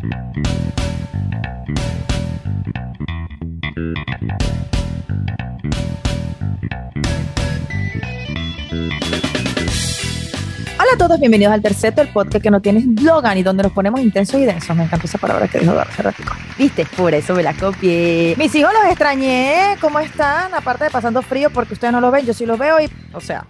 Hola a todos, bienvenidos al terceto, el podcast que no tiene slogan y donde nos ponemos intensos y densos. Me encantó esa palabra que dijo hace ratico. ¿Viste? Por eso me la copié. Mis hijos los extrañé. ¿Cómo están? Aparte de pasando frío porque ustedes no los ven, yo sí los veo y, o sea,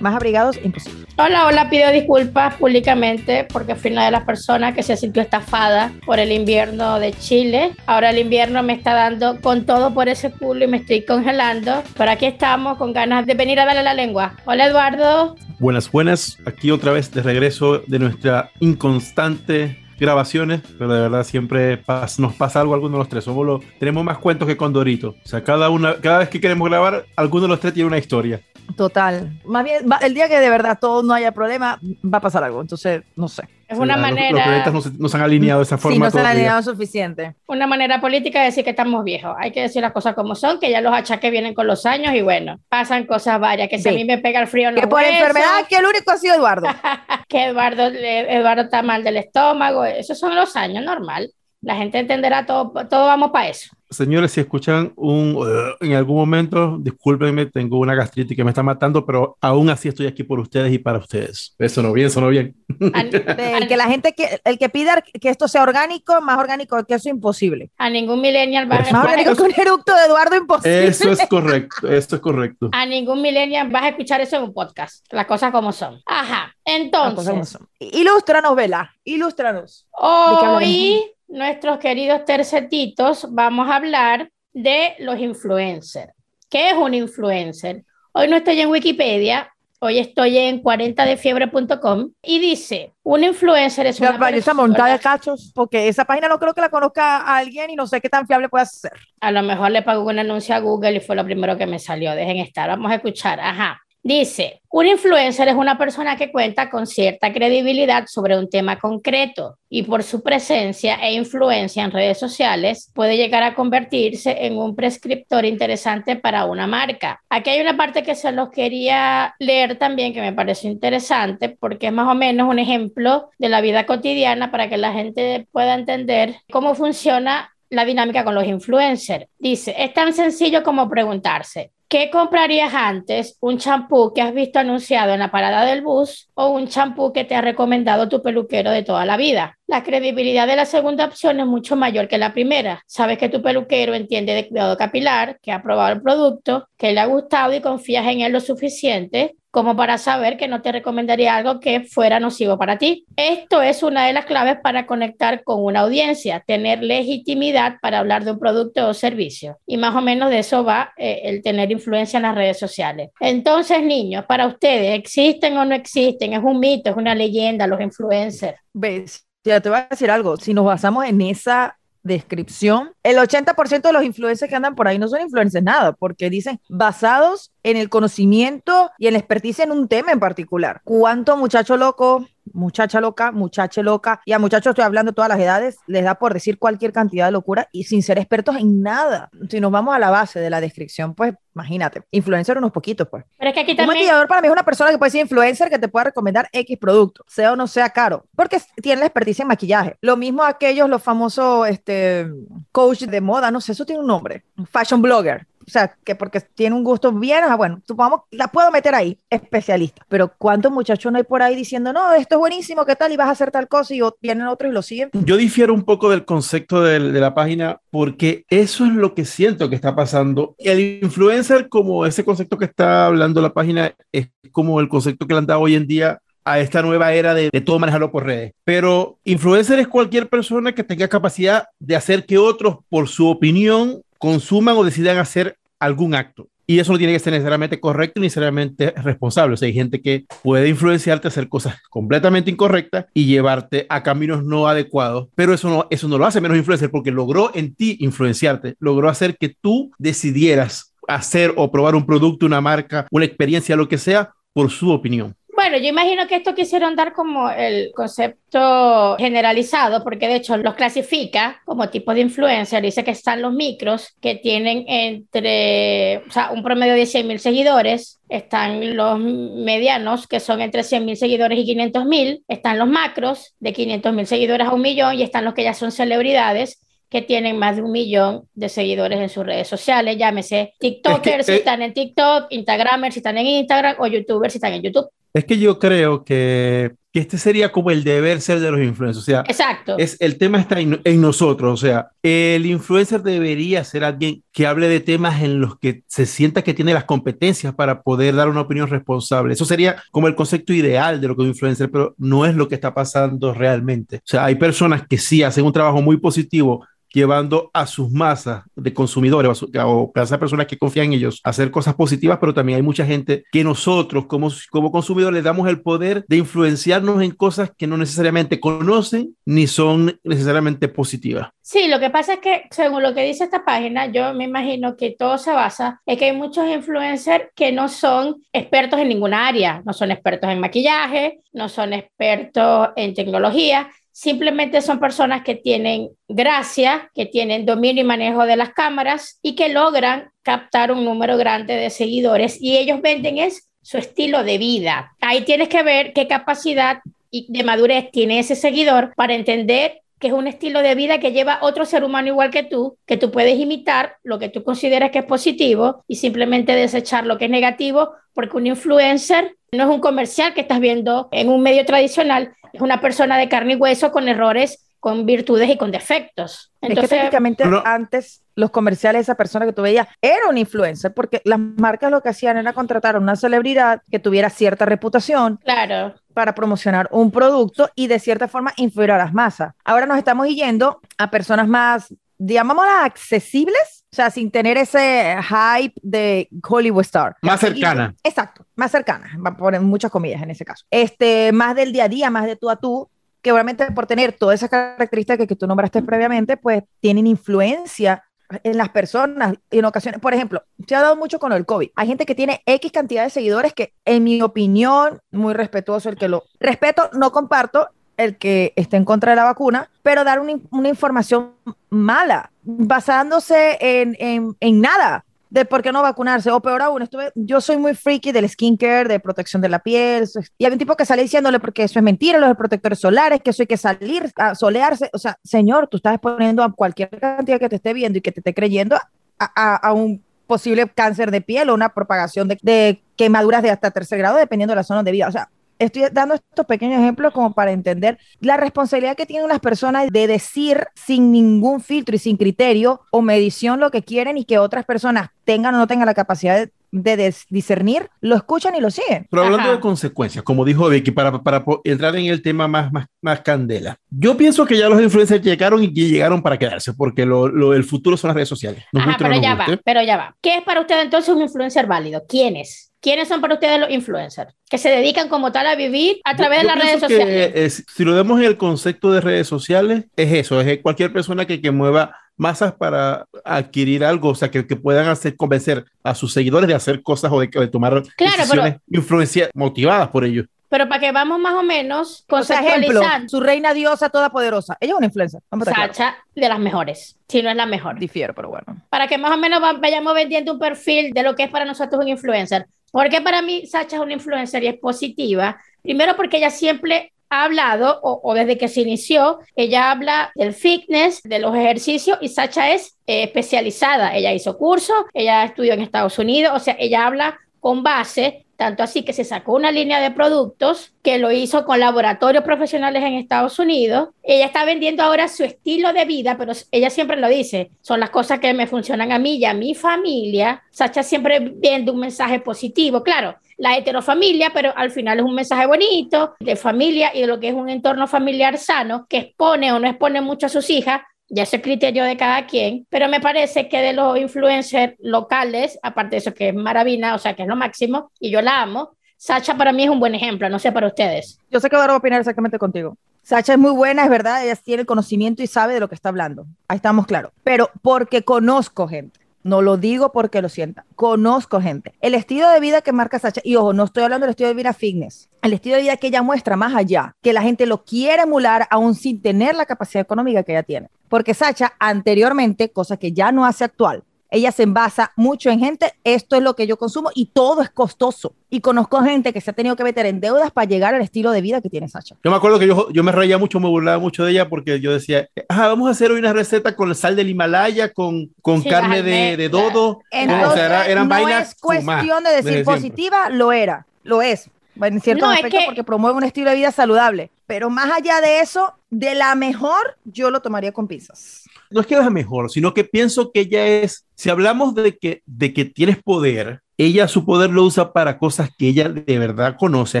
más abrigados, imposible. Hola, hola, pido disculpas públicamente porque fui una de las personas que se sintió estafada por el invierno de Chile. Ahora el invierno me está dando con todo por ese culo y me estoy congelando. Pero aquí estamos con ganas de venir a darle la lengua. Hola, Eduardo. Buenas, buenas. Aquí otra vez de regreso de nuestra inconstante grabaciones, pero de verdad siempre pas nos pasa algo a alguno de los tres. Somos lo, tenemos más cuentos que con Dorito. O sea, cada, una, cada vez que queremos grabar, alguno de los tres tiene una historia. Total. Más bien, va, el día que de verdad todo no haya problema, va a pasar algo. Entonces, no sé. Es una manera. Los, planetas no se, no se han alineado de esa forma. Sí, no se han alineado suficiente. Una manera política de decir que estamos viejos. Hay que decir las cosas como son, que ya los achaques vienen con los años y bueno, pasan cosas varias. Que si a mí me pega el frío los Que por huesos, enfermedad, que el único ha sido Eduardo. que Eduardo, Eduardo está mal del estómago. Esos son los años, normal. La gente entenderá todo, todo vamos para eso. Señores, si escuchan un uh, en algún momento, discúlpenme, tengo una gastritis que me está matando, pero aún así estoy aquí por ustedes y para ustedes. Eso no bien, eso no bien. A, El que la gente, que, el que pida que esto sea orgánico, más orgánico que eso, imposible. a ningún millennial va a, Eso. Más orgánico que un eructo de Eduardo, imposible. Eso es correcto, eso es correcto. a ningún millennial vas a escuchar eso en un podcast. Las cosas como son. Ajá. Cosas como Entonces, son. Ilústranos, Vela, ilústranos. hoy nuestros queridos tercetitos vamos a hablar de los influencers. ¿Qué es un influencer? Hoy no estoy en Wikipedia, hoy estoy en 40defiebre.com y dice, un influencer es una vaya esa montada de persona, cachos, porque esa página no creo que la conozca a alguien y no sé qué tan fiable puede ser. a lo mejor le pago un anuncio a Google y fue lo primero que me salió, dejen estar, vamos a escuchar, ajá. Dice, un influencer es una persona que cuenta con cierta credibilidad sobre un tema concreto y por su presencia e influencia en redes sociales puede llegar a convertirse en un prescriptor interesante para una marca. Aquí hay una parte que se los quería leer también que me pareció interesante porque es más o menos un ejemplo de la vida cotidiana para que la gente pueda entender cómo funciona la dinámica con los influencers. Dice, es tan sencillo como preguntarse, ¿qué comprarías antes? ¿Un champú que has visto anunciado en la parada del bus o un champú que te ha recomendado tu peluquero de toda la vida? La credibilidad de la segunda opción es mucho mayor que la primera. Sabes que tu peluquero entiende de cuidado capilar, que ha probado el producto, que le ha gustado y confías en él lo suficiente como para saber que no te recomendaría algo que fuera nocivo para ti. Esto es una de las claves para conectar con una audiencia, tener legitimidad para hablar de un producto o servicio. Y más o menos de eso va eh, el tener influencia en las redes sociales. Entonces, niños, para ustedes, ¿existen o no existen? ¿Es un mito, es una leyenda los influencers? ¿Ves? Ya te voy a decir algo. Si nos basamos en esa descripción, el 80% de los influencers que andan por ahí no son influencers nada, porque dicen basados en el conocimiento y en la experticia en un tema en particular. ¿Cuánto muchacho loco, muchacha loca, muchacha loca, y a muchachos estoy hablando de todas las edades, les da por decir cualquier cantidad de locura y sin ser expertos en nada? Si nos vamos a la base de la descripción, pues imagínate, influencer unos poquitos, pues. Pero es que aquí Un también... maquillador para mí es una persona que puede ser influencer que te pueda recomendar X producto, sea o no sea caro, porque tiene la experticia en maquillaje. Lo mismo aquellos, los famosos este, coach de moda, no sé, eso tiene un nombre, fashion blogger. O sea, que porque tiene un gusto bien, ah, bueno, supongamos, la puedo meter ahí, especialista. Pero ¿cuántos muchachos no hay por ahí diciendo, no, esto es buenísimo, ¿qué tal? Y vas a hacer tal cosa y vienen otros y lo siguen. Yo difiero un poco del concepto del- de la página porque eso es lo que siento que está pasando. El influencer, como ese concepto que está hablando la página, es como el concepto que le han dado hoy en día a esta nueva era de, de todo manejarlo por redes. Pero influencer es cualquier persona que tenga capacidad de hacer que otros, por su opinión, consuman o decidan hacer algún acto. Y eso no tiene que ser necesariamente correcto ni necesariamente responsable. O sea, hay gente que puede influenciarte a hacer cosas completamente incorrectas y llevarte a caminos no adecuados, pero eso no, eso no lo hace menos influencer porque logró en ti influenciarte, logró hacer que tú decidieras hacer o probar un producto, una marca, una experiencia, lo que sea, por su opinión. Bueno, yo imagino que esto quisieron dar como el concepto generalizado, porque de hecho los clasifica como tipo de influencer. Dice que están los micros, que tienen entre, o sea, un promedio de 100 mil seguidores. Están los medianos, que son entre 100 mil seguidores y 500 mil. Están los macros, de 500 mil seguidores a un millón. Y están los que ya son celebridades, que tienen más de un millón de seguidores en sus redes sociales, llámese TikTokers si eh, están en TikTok, Instagramers si están en Instagram o YouTubers si están en YouTube. Es que yo creo que, que, este sería como el deber ser de los influencers. O sea, Exacto. Es, el tema está en, en, nosotros. O sea, el influencer debería ser alguien que hable de temas en los que se sienta que tiene las competencias para poder dar una opinión responsable. Eso sería como el concepto ideal de lo que es un influencer, pero no es lo que está pasando realmente. O sea, hay personas que sí hacen un trabajo muy positivo llevando a sus masas de consumidores o a, esas personas que confían en ellos a hacer cosas positivas, pero también hay mucha gente que nosotros como, como consumidores les damos el poder de influenciarnos en cosas que no necesariamente conocen ni son necesariamente positivas. Sí, lo que pasa es que según lo que dice esta página, yo me imagino que todo se basa en que hay muchos influencers que no son expertos en ninguna área, no son expertos en maquillaje, no son expertos en tecnología, simplemente son personas que tienen gracia, que tienen dominio y manejo de las cámaras y que logran captar un número grande de seguidores y ellos venden es su estilo de vida. Ahí tienes que ver qué capacidad de madurez tiene ese seguidor para entender que es un estilo de vida que lleva otro ser humano igual que tú, que tú puedes imitar lo que tú consideras que es positivo y simplemente desechar lo que es negativo, porque un influencer no es un comercial que estás viendo en un medio tradicional, es una persona de carne y hueso con errores, con virtudes y con defectos. Entonces, es que técnicamente antes los comerciales, esa persona que tú veías, era un influencer, porque las marcas lo que hacían era contratar a una celebridad que tuviera cierta reputación. Claro. Para promocionar un producto y de cierta forma influir a las masas. Ahora nos estamos yendo a personas más, digámoslas, accesibles, o sea, sin tener ese hype de Hollywood Star. Más cercana. Exacto, más cercana, va a poner muchas comillas en ese caso. Este, más del día a día, más de tú a tú, que obviamente por tener todas esas características que, tú nombraste previamente, pues tienen influencia en las personas en ocasiones, por ejemplo, se ha dado mucho con el COVID. Hay gente que tiene X cantidad de seguidores que, en mi opinión, muy respetuoso el que lo respeto, no comparto el que esté en contra de la vacuna, pero dar una, información mala, basándose en, en, en nada de por qué no vacunarse. O peor aún, estuve, yo soy muy freaky del skincare, de protección de la piel. Y hay un tipo que sale diciéndole porque eso es mentira, los protectores solares, que eso hay que salir a solearse. O sea, señor, tú estás exponiendo a cualquier cantidad que te esté viendo y que te esté creyendo a, a, un posible cáncer de piel o una propagación de, de, quemaduras de hasta tercer grado, dependiendo de la zona de vida. O sea, estoy dando estos pequeños ejemplos como para entender la responsabilidad que tienen las personas de decir sin ningún filtro y sin criterio o medición lo que quieren y que otras personas tengan o no tengan la capacidad de discernir, lo escuchan y lo siguen. Pero hablando de consecuencias, como dijo Vicky, para, para entrar en el tema más, más, más candela, yo pienso que ya los influencers llegaron y llegaron para quedarse, porque lo, lo el futuro son las redes sociales. Ajá, pero ya va, pero ya va. ¿Qué es para usted entonces un influencer válido? ¿Quién es? ¿Quiénes son para ustedes los influencers? Que se dedican como tal a vivir a través de las redes sociales. si lo vemos en el concepto de redes sociales, es eso, es cualquier persona que, que mueva masas para adquirir algo, o sea, que, que, puedan hacer convencer a sus seguidores de hacer cosas o de, tomar decisiones influencia motivadas por ellos. Pero para que vamos más o menos conceptualizando. ejemplo, su reina diosa todopoderosa. Ella es una influencer. Sacha, de las mejores, si no es la mejor. Difiero, pero bueno. Para que más o menos vayamos vendiendo un perfil de lo que es para nosotros un influencer. Porque para mí Sacha es una influencer y es positiva. Primero porque ella siempre ha hablado, o, desde que se inició, ella habla del fitness, de los ejercicios, y Sacha es eh, especializada. Ella hizo curso, ella estudió en Estados Unidos, o sea, ella habla con base tanto así que se sacó una línea de productos que lo hizo con laboratorios profesionales en Estados Unidos. Ella está vendiendo ahora su estilo de vida, pero ella siempre lo dice, son las cosas que me funcionan a mí y a mi familia. Sacha siempre vende un mensaje positivo, claro, la heterofamilia, pero al final es un mensaje bonito de familia y de lo que es un entorno familiar sano que expone o no expone mucho a sus hijas ya es el criterio de cada quien, pero me parece que de los influencers locales, aparte de eso que es maravilla, o sea, que es lo máximo, y yo la amo, Sacha para mí es un buen ejemplo, no sé para ustedes. Yo sé que voy a opinar exactamente contigo. Sacha es muy buena, es verdad, ella tiene conocimiento y sabe de lo que está hablando. Ahí estamos claros. Pero porque conozco gente. No lo digo porque lo sienta, conozco gente. El estilo de vida que marca Sacha, y ojo, no estoy hablando del estilo de vida fitness, el estilo de vida que ella muestra más allá, que la gente lo quiere emular aún sin tener la capacidad económica que ella tiene. Porque Sacha anteriormente, cosa que ya no hace actual, ella se envasa mucho en gente, esto es lo que yo consumo y todo es costoso. Y conozco gente que se ha tenido que meter en deudas para llegar al estilo de vida que tiene Sacha. Yo me acuerdo que yo, yo me reía mucho, me burlaba mucho de ella porque yo decía, vamos a hacer hoy una receta con sal del Himalaya, con, con carne de, de, dodo. Entonces, eran no es cuestión de decir positiva, lo era, lo es. En cierto aspecto, porque promueve un estilo de vida saludable. Pero más allá de eso, de la mejor, yo lo tomaría con pinzas no es que es mejor, sino que pienso que ella es, si hablamos de que, de que tienes poder, ella su poder lo usa para cosas que ella de verdad conoce, ha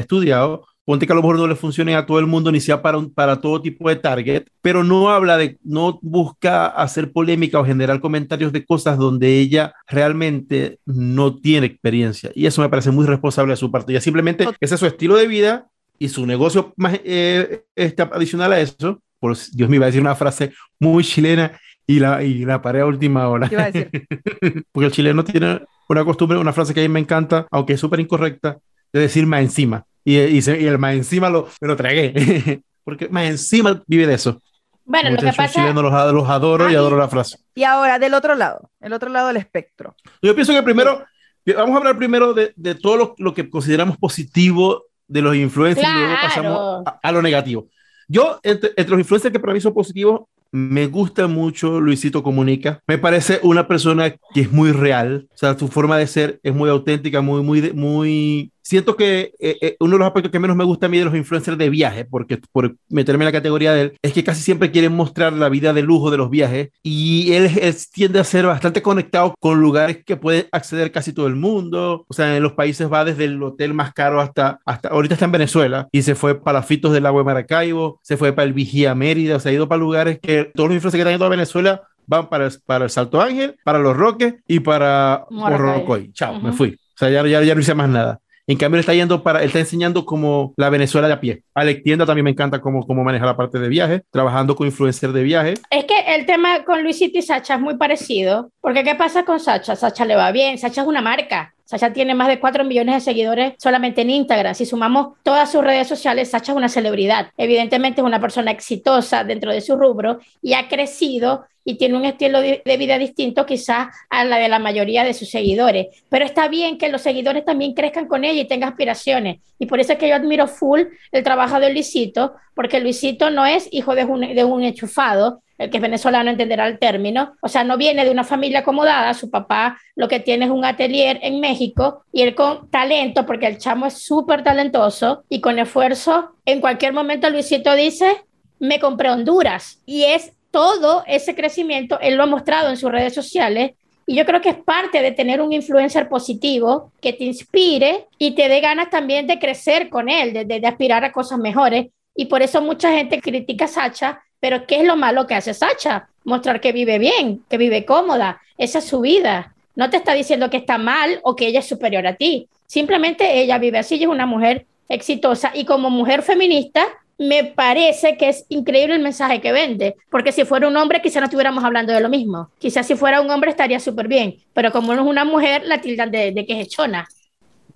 estudiado. Ponte que a lo mejor no le funcione a todo el mundo ni sea para, para todo tipo de target, pero no habla de, no busca hacer polémica o generar comentarios de cosas donde ella realmente no tiene experiencia. Y eso me parece muy responsable de su parte. Ya simplemente ese es su estilo de vida y su negocio más eh, este, adicional a eso por Dios me iba a decir una frase muy chilena y la, y la paré a última hora. ¿Qué iba a decir? Porque el chileno tiene una costumbre, una frase que a mí me encanta, aunque es súper incorrecta, de decir más encima. Y, y, y, el más encima lo, me lo tragué. Porque más encima vive de eso. Bueno, lo que pasa... Chileno los, los adoro y adoro la frase. Y ahora, del otro lado, el otro lado del espectro. Yo pienso que primero, vamos a hablar primero de, de todo lo, lo, que consideramos positivo de los influencers y luego pasamos a, a, lo negativo. Yo, entre, entre, los influencers que para mí son positivos, me gusta mucho Luisito Comunica. Me parece una persona que es muy real. O sea, su forma de ser es muy auténtica, muy, muy, muy siento que eh, eh, uno de los aspectos que menos me gusta a mí de los influencers de viaje, porque por meterme en la categoría de él, es que casi siempre quieren mostrar la vida de lujo de los viajes y él, tiende a ser bastante conectado con lugares que puede acceder casi todo el mundo. O sea, en los países va desde el hotel más caro hasta, hasta ahorita está en Venezuela y se fue para Fitos del Agua de Maracaibo, se fue para el Vigía Mérida, o sea, ha ido para lugares que todos los influencers que están yendo a Venezuela van para el, para el Salto Ángel, para Los Roques y para Morrocoy. Chao, me fui. O sea, ya, ya, ya no hice más nada. En cambio, él está yendo para, él está enseñando como la Venezuela de a pie. Alex Tienda también me encanta cómo, cómo maneja la parte de viaje, trabajando con influencers de viaje. Es que el tema con Luisito y Sacha es muy parecido, porque ¿qué pasa con Sacha? Sacha le va bien, Sacha es una marca. Sacha tiene más de 4 millones de seguidores solamente en Instagram. Si sumamos todas sus redes sociales, Sacha es una celebridad. Evidentemente es una persona exitosa dentro de su rubro y ha crecido y tiene un estilo de vida distinto quizás a la de la mayoría de sus seguidores. Pero está bien que los seguidores también crezcan con ella y tengan aspiraciones. Y por eso es que yo admiro full el trabajo de Luisito, porque Luisito no es hijo de un, de un enchufado, el que es venezolano entenderá el término, o sea, no viene de una familia acomodada, su papá lo que tiene es un atelier en México y él con talento, porque el chamo es súper talentoso y con esfuerzo, en cualquier momento Luisito dice, me compré Honduras y es todo ese crecimiento, él lo ha mostrado en sus redes sociales y yo creo que es parte de tener un influencer positivo que te inspire y te dé ganas también de crecer con él, de, de, de aspirar a cosas mejores. Y por eso mucha gente critica a Sacha pero ¿qué es lo malo que hace Sacha? Mostrar que vive bien, que vive cómoda. Esa es su vida. No te está diciendo que está mal o que ella es superior a ti. Simplemente ella vive así y es una mujer exitosa. Y como mujer feminista, me parece que es increíble el mensaje que vende, porque si fuera un hombre quizá no estuviéramos hablando de lo mismo. Quizás si fuera un hombre estaría súper bien, pero como no es una mujer, la tildan de, de que es hechona.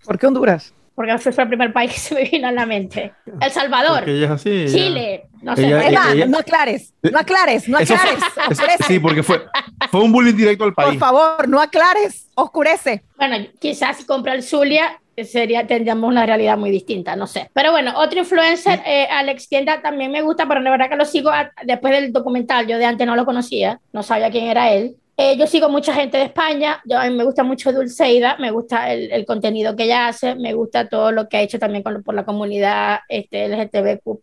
¿Por qué Honduras? Porque fue el primer país que se me vino a la mente. El Salvador, así, Chile, no sé. Ella, Eva, ella, no aclares, no aclares, no aclares. Fue, sí, porque fue, fue un bullying directo al país. Por favor, no aclares, oscurece. Bueno, quizás si compra el Zulia, sería, tendríamos una realidad muy distinta, no sé. Pero bueno, otro influencer, eh, Alex Tienda, también me gusta, pero de verdad que lo sigo a, después del documental. Yo de antes no lo conocía, no sabía quién era él. Eh, yo sigo mucha gente de España, yo, a mí me gusta mucho Dulceida, me gusta el, el, contenido que ella hace, me gusta todo lo que ha hecho también con, por la comunidad este, LGTBQ+.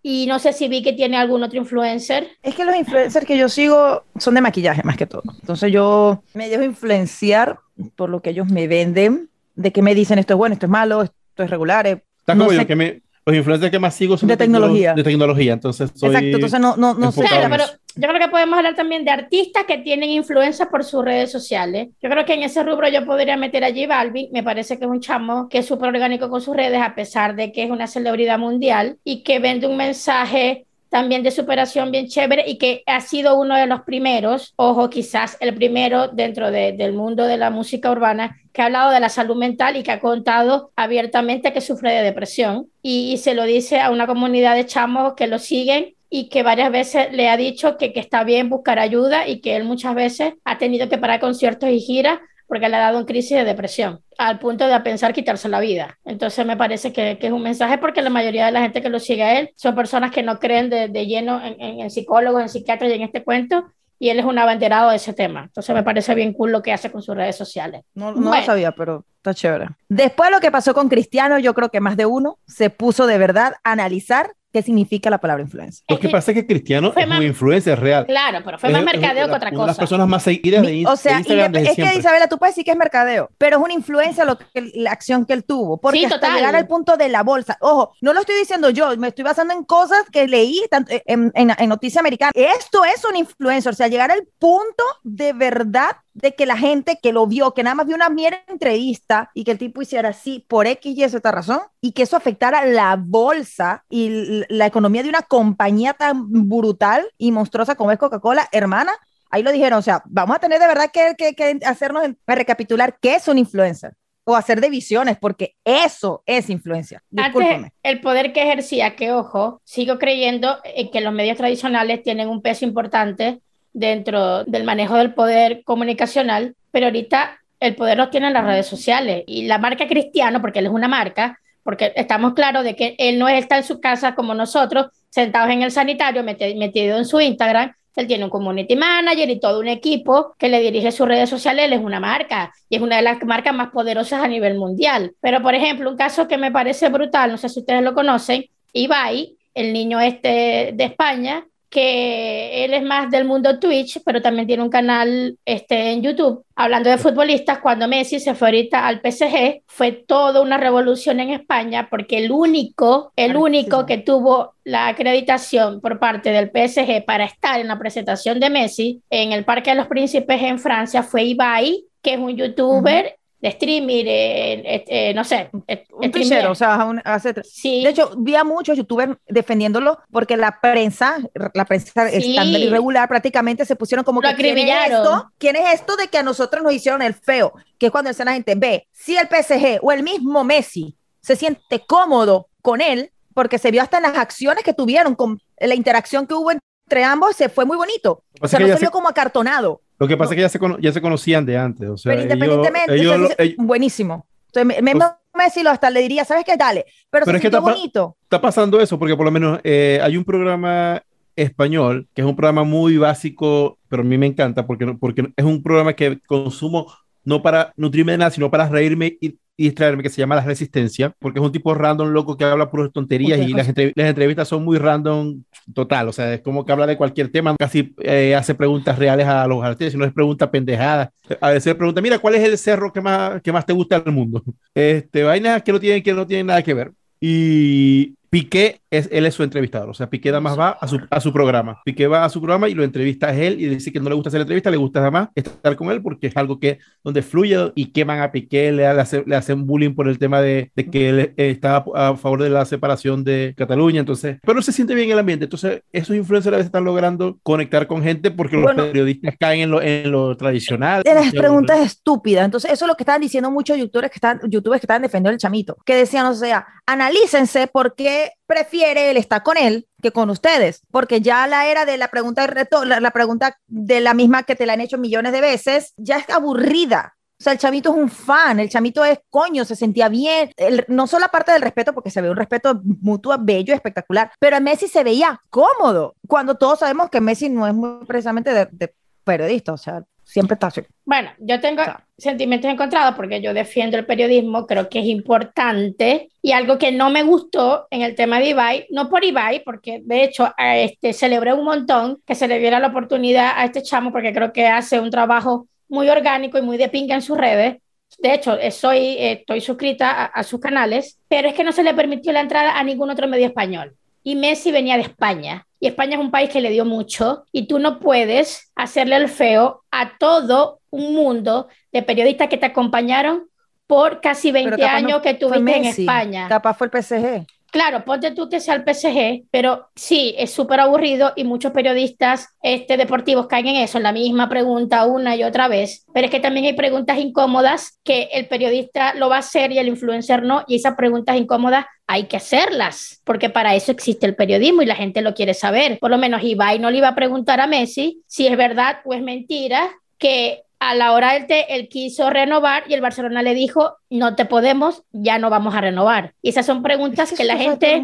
Y no sé si vi que tiene algún otro influencer. Es que los influencers que yo sigo son de maquillaje más que todo. Entonces yo me dejo influenciar por lo que ellos me venden, de que me dicen esto es bueno, esto es malo, esto es regular. Está no como sé. yo, que me, los influencers que más sigo son de, de tecnología. De tecnología, entonces soy Exacto, entonces no, no, no sé. Claro, pero yo creo que podemos hablar también de artistas que tienen influencia por sus redes sociales. Yo creo que en ese rubro yo podría meter allí Balvin. Me parece que es un chamo que es súper orgánico con sus redes, a pesar de que es una celebridad mundial y que vende un mensaje también de superación bien chévere y que ha sido uno de los primeros, ojo, quizás el primero dentro del mundo de la música urbana que ha hablado de la salud mental y que ha contado abiertamente que sufre de depresión y, se lo dice a una comunidad de chamos que lo siguen y que varias veces le ha dicho que, que está bien buscar ayuda y que él muchas veces ha tenido que parar conciertos y giras porque le ha dado un crisis de depresión, al punto de pensar quitarse la vida. Entonces me parece que, que, es un mensaje porque la mayoría de la gente que lo sigue a él son personas que no creen de, de lleno en, en, en, psicólogos, en psiquiatras y en este cuento. Y él es un abanderado de ese tema. Entonces me parece bien cool lo que hace con sus redes sociales. No, no bueno. lo sabía, pero está chévere. Después de lo que pasó con Cristiano, yo creo que más de uno se puso de verdad a analizar qué significa la palabra influencer. Lo que pasa es que Cristiano es muy influencer real. Claro, pero fue más es, mercadeo es, que otra cosa. Una de las personas más seguidas de, o sea, Instagram es siempre. que Isabela, tú puedes decir que es mercadeo, pero es una influencia lo que, la acción que él tuvo. Porque Sí, hasta total. llegar al punto de la bolsa, ojo, no lo estoy diciendo yo, me estoy basando en cosas que leí tanto en, en, en Noticia Americana. Esto es un influencer, o sea, llegar al punto de verdad de que la gente que lo vio, que nada más vio una mierda entrevista y que el tipo hiciera así por X y Z razón y que eso afectara la bolsa y la economía de una compañía tan brutal y monstruosa como es Coca-Cola, hermana, ahí lo dijeron, o sea, vamos a tener de verdad que, que, que hacernos recapitular qué es un influencer o hacer divisiones, porque eso es influencia. Discúlpame. Antes, el poder que ejercía, que ojo, sigo creyendo en que los medios tradicionales tienen un peso importante dentro del manejo del poder comunicacional, pero ahorita el poder lo tienen las redes sociales y la marca Cristiano, porque él es una marca, porque estamos claros de que él no está en su casa como nosotros, sentados en el sanitario, metido en su Instagram, él tiene un community manager y todo un equipo que le dirige sus redes sociales. Él es una marca y es una de las marcas más poderosas a nivel mundial. Pero, por ejemplo, un caso que me parece brutal, no sé si ustedes lo conocen, Ibai, el niño este de España, que él es más del mundo Twitch, pero también tiene un canal este, en YouTube. Hablando de futbolistas, cuando Messi se fue ahorita al PSG, fue toda una revolución en España porque el único, el único que tuvo la acreditación por parte del PSG para estar en la presentación de Messi en el Parque de los Príncipes en Francia fue Ibai, que es un youtuber uh -huh de streaming, eh, eh, no sé. Un pichero, o sea, un, hace, sí. de hecho, vi a muchos youtubers defendiéndolo porque la prensa, la prensa sí. estándar irregular, prácticamente se pusieron como Lo que ¿quién es, esto? ¿quién es esto de que a nosotros nos hicieron el feo? Que es cuando la gente ve si el PSG o el mismo Messi se siente cómodo con él, porque se vio hasta en las acciones que tuvieron, con la interacción que hubo entre ambos, se fue muy bonito. O sea, no se vio como acartonado. Lo que pasa no. es que ya se, ya se conocían de antes. O sea, pero independientemente, ellos, ellos, ellos, buenísimo. Entonces, me, pues, Messi lo hasta le diría, ¿sabes qué? Dale. Pero, pero es que está, bonito. está pasando eso, porque por lo menos eh, hay un programa español, que es un programa muy básico, pero a mí me encanta, porque, porque es un programa que consumo no para nutrirme de nada, sino para reírme y, y distraerme, que se llama La Resistencia, porque es un tipo random loco que habla por tonterías y las, entrev las, entrevistas son muy random total, o sea, es como que habla de cualquier tema, casi eh, hace preguntas reales a los artistas, no es preguntas pendejadas. A veces pregunta, mira, ¿cuál es el cerro que más, que más te gusta del mundo? Este, vainas que no tienen, que no tienen nada que ver. Y Piqué es, él es su entrevistador, o sea, Piqué nada más va a su, a su programa. Piqué va a su programa y lo entrevista a él y dice que no le gusta hacer la entrevista, le gusta nada más estar con él porque es algo que donde fluye y queman a Piqué, le, hace, le hacen bullying por el tema de, de que él está a favor de la separación de Cataluña, entonces, pero no se siente bien el ambiente, entonces esos influencers a veces están logrando conectar con gente porque bueno, los periodistas caen en lo, en lo tradicional. De las preguntas estúpidas, entonces eso es lo que estaban diciendo muchos youtubers que están, youtubers que estaban defendiendo el chamito, que decían, o sea, analícense por qué prefiere él estar con él que con ustedes, porque ya la era de la pregunta la, la, pregunta de la misma que te la han hecho millones de veces, ya es aburrida. O sea, el chamito es un fan, el chamito es coño, se sentía bien. El, no solo aparte del respeto, porque se ve un respeto mutuo, bello, espectacular, pero a Messi se veía cómodo, cuando todos sabemos que Messi no es muy precisamente de, de periodista, o sea, siempre está así. Bueno, yo tengo o sea, sentimientos encontrados porque yo defiendo el periodismo, creo que es importante y algo que no me gustó en el tema de Ibai, no por Ibai, porque de hecho este, celebré un montón que se le diera la oportunidad a este chamo porque creo que hace un trabajo muy orgánico y muy de pinga en sus redes. De hecho, soy, estoy suscrita a, a sus canales, pero es que no se le permitió la entrada a ningún otro medio español y Messi venía de España. Y España es un país que le dio mucho y tú no puedes hacerle el feo a todo un mundo de periodistas que te acompañaron por casi 20 años no que tuviste en España. Capaz fue el PSG. Claro, ponte tú que sea el PSG, pero sí, es súper aburrido y muchos periodistas este, deportivos caen en eso, en la misma pregunta una y otra vez, pero es que también hay preguntas incómodas que el periodista lo va a hacer y el influencer no, y esas preguntas incómodas hay que hacerlas, porque para eso existe el periodismo y la gente lo quiere saber. Por lo menos Ibai no le iba a preguntar a Messi si es verdad o es mentira que a la hora él, te, él quiso renovar y el Barcelona le dijo, no te podemos, ya no vamos a renovar. Y esas son preguntas que, la gente...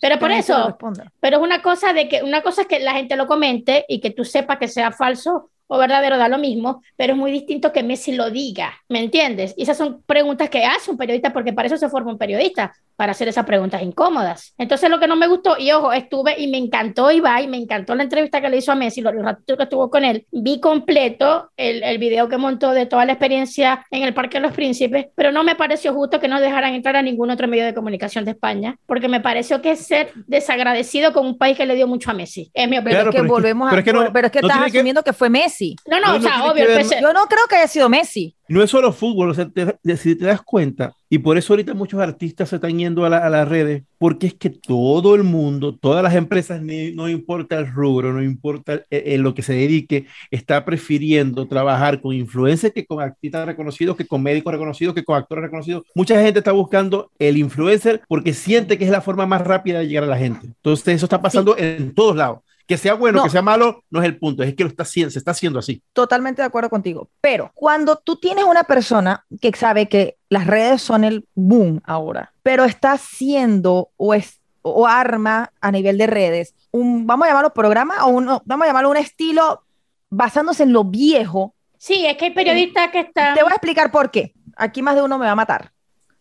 Pero por eso, pero es una cosa de que una cosa es que la gente lo comente y que tú sepas que sea falso o verdadero da lo mismo, pero es muy distinto que Messi lo diga, ¿me entiendes? Y esas son preguntas que hace un periodista porque para eso se forma un periodista, para hacer esas preguntas incómodas. Entonces lo que no me gustó, y ojo, estuve y me encantó Ibai, me encantó la entrevista que le hizo a Messi, los ratitos que estuvo con él, vi completo el, el video que montó de toda la experiencia en el Parque de los Príncipes, pero no me pareció justo que no dejaran entrar a ningún otro medio de comunicación de España, porque me pareció que es ser desagradecido con un país que le dio mucho a Messi. Es mi opinión. Pero es que volvemos a... Pero es que, estás asumiendo que... fue Messi. No, no, o sea, obvio. Yo no creo que haya sido Messi. No es solo fútbol, o sea, si te das cuenta, y por eso ahorita muchos artistas se están yendo a, las redes, porque es que todo el mundo, todas las empresas, no importa el rubro, no importa en lo que se dedique, está prefiriendo trabajar con influencers que con artistas reconocidos, que con médicos reconocidos, que con actores reconocidos. Mucha gente está buscando el influencer porque siente que es la forma más rápida de llegar a la gente. Entonces eso está pasando en todos lados. Que sea bueno, que sea malo, no es el punto, es que lo está se está haciendo así. Totalmente de acuerdo contigo. Pero cuando tú tienes una persona que sabe que las redes son el boom ahora, pero está haciendo o, es, o arma a nivel de redes un, vamos a llamarlo programa o uno, vamos a llamarlo un estilo basándose en lo viejo. Sí, es que hay periodistas que están... Te voy a explicar por qué. Aquí más de uno me va a matar.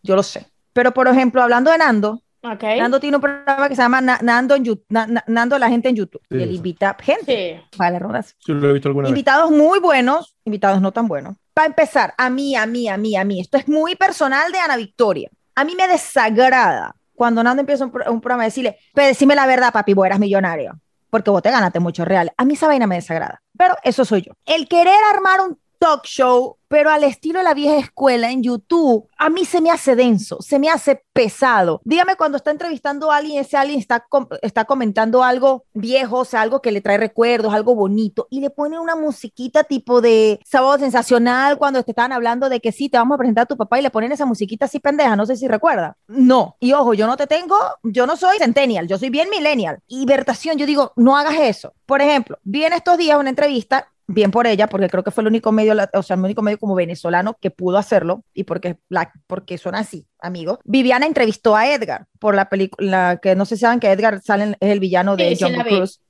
Yo lo sé. Pero, por ejemplo, hablando de Nando, Nando tiene un programa que se llama Nando, en YouTube, Nando la gente en YouTube. y él invita gente. Vale, Rodas. Sí, lo he visto alguna invitados muy buenos, invitados no tan buenos. Para empezar, a mí, a mí, a mí, a mí. Esto es muy personal de Ana Victoria. A mí me desagrada cuando Nando empieza un, programa a decirle, pero decime la verdad, papi, vos eras millonario. Porque vos te ganaste mucho real. A mí esa vaina me desagrada. Pero eso soy yo. El querer armar un talk show, pero al estilo de la vieja escuela en YouTube, a mí se me hace denso, se me hace pesado. Dígame cuando está entrevistando a alguien, ese alguien está, está comentando algo viejo, o sea, algo que le trae recuerdos, algo bonito, y le pone una musiquita tipo de sábado sensacional cuando te estaban hablando de que sí, te vamos a presentar a tu papá y le ponen esa musiquita así pendeja, no sé si recuerda. No, y ojo, yo no te tengo, yo no soy centennial, yo soy bien millennial. Y Vertación, yo digo, no hagas eso. Por ejemplo, vi en estos días una entrevista bien por ella, porque creo que fue el único medio, o sea, el único medio como venezolano que pudo hacerlo y porque, la, porque son así, amigos. Viviana entrevistó a Edgar por la película, que no sé si saben que Edgar sale, es el villano de John Cruz.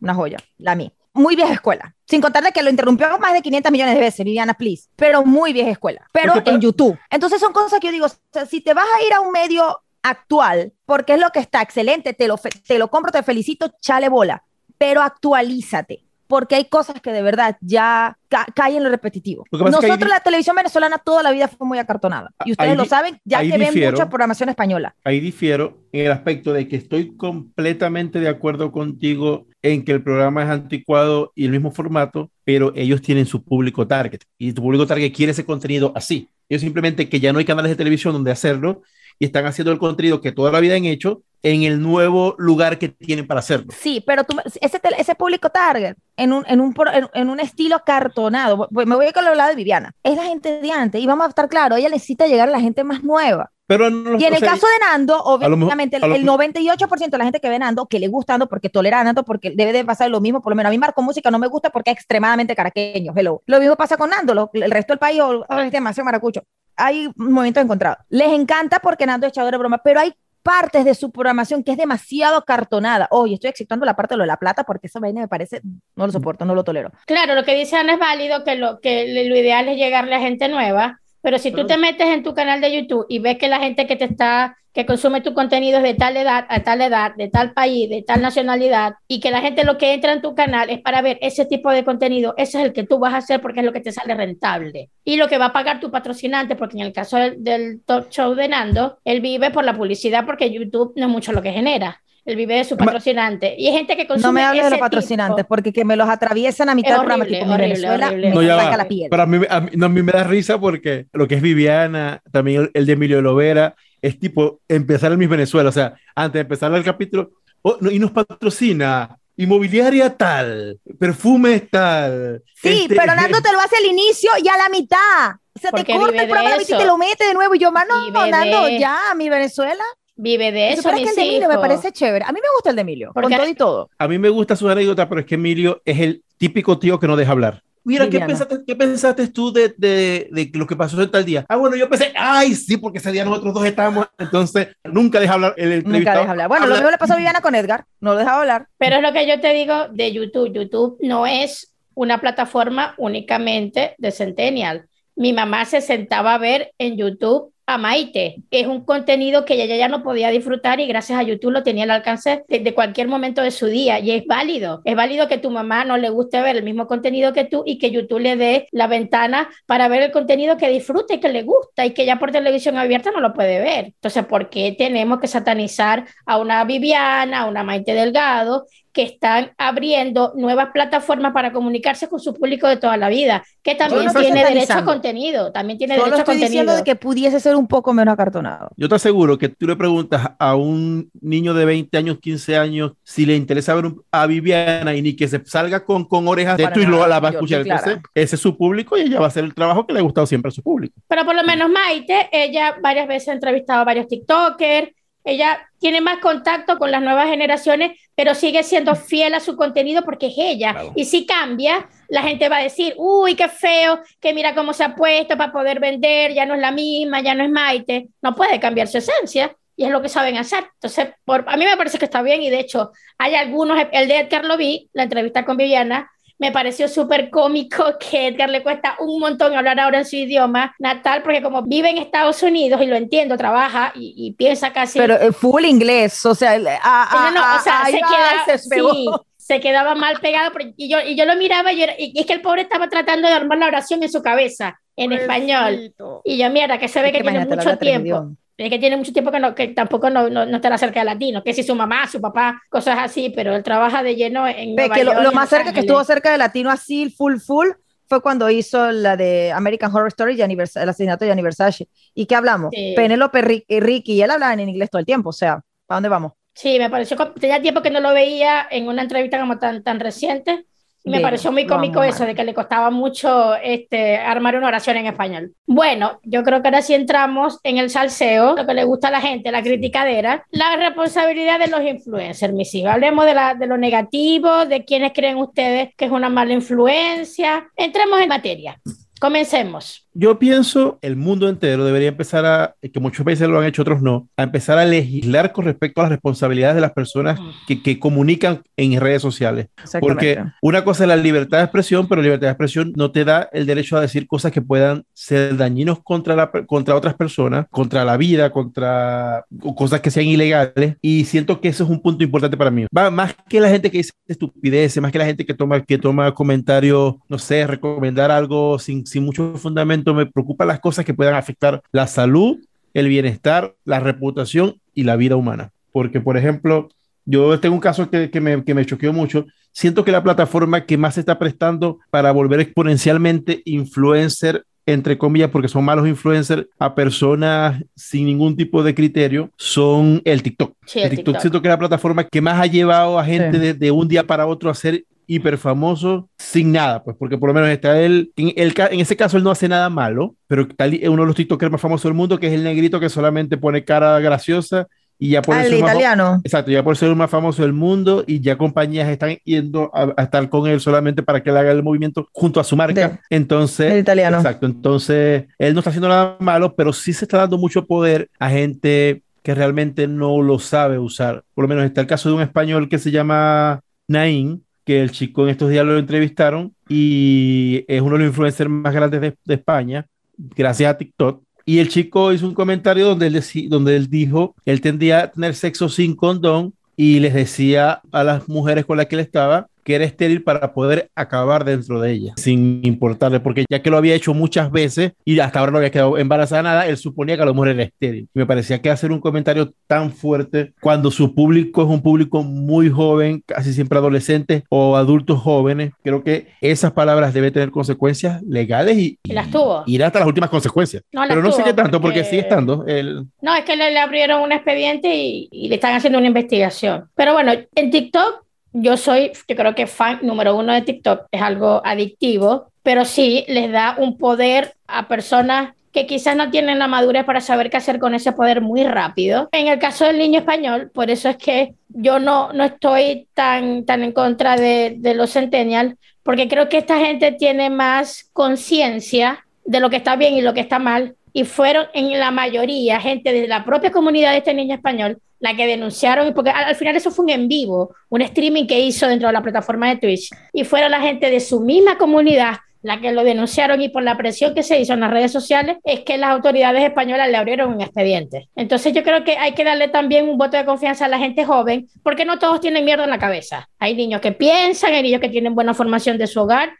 una joya, la mí. Muy vieja escuela. Sin contarle que lo interrumpió más de 500 millones de veces, Viviana, please. Pero muy vieja escuela. Pero en YouTube. Entonces son cosas que yo digo, si te vas a ir a un medio actual, porque es lo que está excelente, te lo, te lo compro, te felicito, chale bola. Pero actualízate porque hay cosas que de verdad ya caen en lo repetitivo. Nosotros, la televisión venezolana, toda la vida fue muy acartonada. Y ustedes lo saben, ya que ven mucha programación española. Ahí difiero en el aspecto de que estoy completamente de acuerdo contigo en que el programa es anticuado y el mismo formato, pero ellos tienen su público target y tu público target quiere ese contenido así. Ellos simplemente que ya no hay canales de televisión donde hacerlo y están haciendo el contenido que toda la vida han hecho en el nuevo lugar que tienen para hacerlo. Sí, pero tú, ese, ese público target, en un, en un, en, un estilo cartonado, me voy a con lo de Viviana, es la gente de antes, y vamos a estar claros, ella necesita llegar a la gente más nueva. Pero y en el caso de Nando, obviamente, el, 98% de la gente que ve Nando, que le gusta Nando porque tolera a Nando, porque debe de pasar lo mismo, por lo menos a mí Marco Música no me gusta porque es extremadamente caraqueño, hello. Lo mismo pasa con Nando, el resto del país oh, es demasiado maracucho. Hay momentos encontrados. Les encanta porque Nando es echador de broma, pero hay partes de su programación que es demasiado cartonada. Oye, estoy exceptuando la parte de lo de la plata porque esa vaina me parece, no lo soporto, no lo tolero. Claro, lo que dice Ana es válido, que lo, que lo ideal es llegarle a gente nueva, pero si tú te metes en tu canal de YouTube y ves que la gente que te está que consume tu contenido de tal edad a tal edad, de tal país, de tal nacionalidad, y que la gente lo que entra en tu canal es para ver ese tipo de contenido, ese es el que tú vas a hacer porque es lo que te sale rentable. Y lo que va a pagar tu patrocinante, porque en el caso del, del talk show de Nando, él vive por la publicidad porque YouTube no es mucho lo que genera. Él vive de su patrocinante. Y hay gente que consume No me hables de los patrocinantes, tipo. porque que me los atraviesan a mitad Es del programa, tipo, horrible, Venezuela, horrible. me No, ya saca va. la piel. Pero a mí, a mí- no, a mí me da risa porque lo que es Viviana, también el, el de Emilio Lovera, es tipo empezar el Miss Venezuela. O sea, antes de empezar el capítulo, oh, no, y nos patrocina inmobiliaria tal, perfume tal. Sí, este, pero Nando te lo hace al inicio y a la mitad. O sea, te corta el de programa y te lo mete de nuevo. Y yo, mano, de- Nando, ya, mi Venezuela. Vive de eso, supieras que mis el de Emilio me parece chévere. A mí me gusta el de Emilio, Porque- con todo y todo. A mí me gusta su anécdota, pero es que Emilio es el típico tío que no deja hablar. Mira, ¿qué pensaste, qué pensaste tú de, de, de lo que pasó en tal día? Ah, bueno, yo pensé, ay, sí, porque ese día nosotros dos estábamos, entonces nunca deja hablar el Nunca entrevistado. deja hablar. Bueno, lo habla- mismo le pasó a Viviana con Edgar. No lo dejaba hablar. Pero es lo que yo te digo de YouTube. YouTube no es una plataforma únicamente de Centennial. Mi mamá se sentaba a ver en YouTube a Maite. Es un contenido que ella ya no podía disfrutar y gracias a YouTube lo tenía al alcance de, cualquier momento de su día. Y es válido. Es válido que tu mamá no le guste ver el mismo contenido que tú y que YouTube le dé la ventana para ver el contenido que disfruta y que le gusta y que ya por televisión abierta no lo puede ver. Entonces, ¿por qué tenemos que satanizar a una Viviana, a una Maite Delgado? Que están abriendo nuevas plataformas para comunicarse con su público de toda la vida, que también no tiene derecho a contenido, también tiene Solo derecho a estoy contenido. diciendo de que pudiese ser un poco menos acartonado. Yo te aseguro que tú le preguntas a un niño de 20 años, 15 años, si le interesa ver un- a Viviana y ni que se salga con, con orejas de esto y lo nada, la va a escuchar. Entonces, ese es su público y ella va a hacer el trabajo que le ha gustado siempre a su público. Pero por lo menos Maite, ella varias veces ha entrevistado a varios TikTokers, ella tiene más contacto con las nuevas generaciones, pero sigue siendo fiel a su contenido porque es ella. Claro. Y si cambia, la gente va a decir, uy, qué feo, que mira cómo se ha puesto para poder vender, ya no es la misma, ya no es Maite. No puede cambiar su esencia y es lo que saben hacer. Entonces, por, a mí me parece que está bien y de hecho hay algunos, el de Edgar lo vi, la entrevista con Viviana, me pareció súper cómico que Edgar le cuesta un montón hablar ahora en su idioma natal, porque como vive en Estados Unidos y lo entiendo, trabaja y, y piensa casi... Pero eh, full inglés, o sea, a, Sí, no, no, a- o sea, a- se, ahí va, queda- se sí, se quedaba mal pegado, pero- y, yo, y yo lo miraba y, era- y es que el pobre estaba tratando de armar la oración en su cabeza, en español. Pobrecito. Y yo, mierda, que se ve Es que, que tiene mucho tiempo. Es que tiene mucho tiempo que, no, que tampoco no, no, no está cerca de latino, que si su mamá, su papá, cosas así, pero él trabaja de lleno en Nueva que lo, York lo y más cerca que estuvo cerca de latino así, full, full, fue cuando hizo la de American Horror Story y el asesinato de Gianni Versace. ¿Y qué hablamos? Sí. Penélope y Ricky, y él hablaban en inglés todo el tiempo, o sea, ¿para dónde vamos? Sí, me pareció, tenía tiempo que no lo veía en una entrevista como tan, tan reciente. Me Bello, pareció muy cómico eso, de que le costaba mucho este, armar una oración en español. Bueno, yo creo que ahora sí entramos en el salseo, lo que le gusta a la gente, la criticadera, la responsabilidad de los influencers, mis hijos. Hablemos de, la, de lo negativo, de quienes creen ustedes que es una mala influencia. Entremos en materia. Comencemos. Yo pienso el mundo entero debería empezar a, que muchos países lo han hecho, otros no, a empezar a legislar con respecto a las responsabilidades de las personas que, que comunican en redes sociales. Porque una cosa es la libertad de expresión, pero la libertad de expresión no te da el derecho a decir cosas que puedan ser dañinos contra, la, contra otras personas, contra la vida, contra cosas que sean ilegales. Y siento que eso es un punto importante para mí. Va más que la gente que dice estupideces, más que la gente que toma, que toma comentarios, no sé, recomendar algo sin, sin mucho fundamento. Me preocupan las cosas que puedan afectar la salud, el bienestar, la reputación y la vida humana. Porque, por ejemplo, yo tengo un caso que, que me, que me choqueó mucho. Siento que la plataforma que más se está prestando para volver exponencialmente influencer, entre comillas, porque son malos influencers, a personas sin ningún tipo de criterio, son el TikTok. Sí, el el TikTok, TikTok. siento que es la plataforma que más ha llevado a gente Sí. de, de un día para otro a ser hiper famoso sin nada, pues porque por lo menos está él, en, el, en ese caso él no hace nada malo, pero li- uno de los TikTokers más famosos del mundo, que es el negrito que solamente pone cara graciosa y ya por Ah, el más italiano. Exacto, ya por ser el más famoso del mundo y ya compañías están yendo a, a estar con él solamente para que él haga el movimiento junto a su marca. De- entonces, el italiano. exacto, entonces él no está haciendo nada malo, pero sí se está dando mucho poder a gente que realmente no lo sabe usar. Por lo menos está el caso de un español que se llama Nain, que el chico en estos días lo entrevistaron y es uno de los influencers más grandes de, España, gracias a TikTok. Y el chico hizo un comentario donde él, donde él dijo que él tendría a tener sexo sin condón y les decía a las mujeres con las que él estaba que era estéril para poder acabar dentro de ella, sin importarle, porque ya que lo había hecho muchas veces y hasta ahora no había quedado embarazada nada, él suponía que a lo mejor era estéril. me parecía que hacer un comentario tan fuerte cuando su público es un público muy joven, casi siempre adolescentes o adultos jóvenes, creo que esas palabras deben tener consecuencias legales y, las tuvo. ir hasta las últimas consecuencias. Pero no sé qué tanto, porque, sigue estando. El... No, es que le, abrieron un expediente y, y le están haciendo una investigación. Pero bueno, en TikTok yo soy, yo creo que fan número uno de TikTok, es algo adictivo, pero sí les da un poder a personas que quizás no tienen la madurez para saber qué hacer con ese poder muy rápido. En el caso del niño español, por eso es que yo no, no estoy tan, tan en contra de, de los centennials, porque creo que esta gente tiene más conciencia de lo que está bien y lo que está mal, y fueron en la mayoría gente de la propia comunidad de este niño español la que denunciaron, porque al, final eso fue un en vivo, un streaming que hizo dentro de la plataforma de Twitch, y fueron la gente de su misma comunidad la que lo denunciaron y por la presión que se hizo en las redes sociales es que las autoridades españolas le abrieron un expediente. Entonces yo creo que hay que darle también un voto de confianza a la gente joven, porque no todos tienen mierda en la cabeza. Hay niños que piensan, hay niños que tienen buena formación de su hogar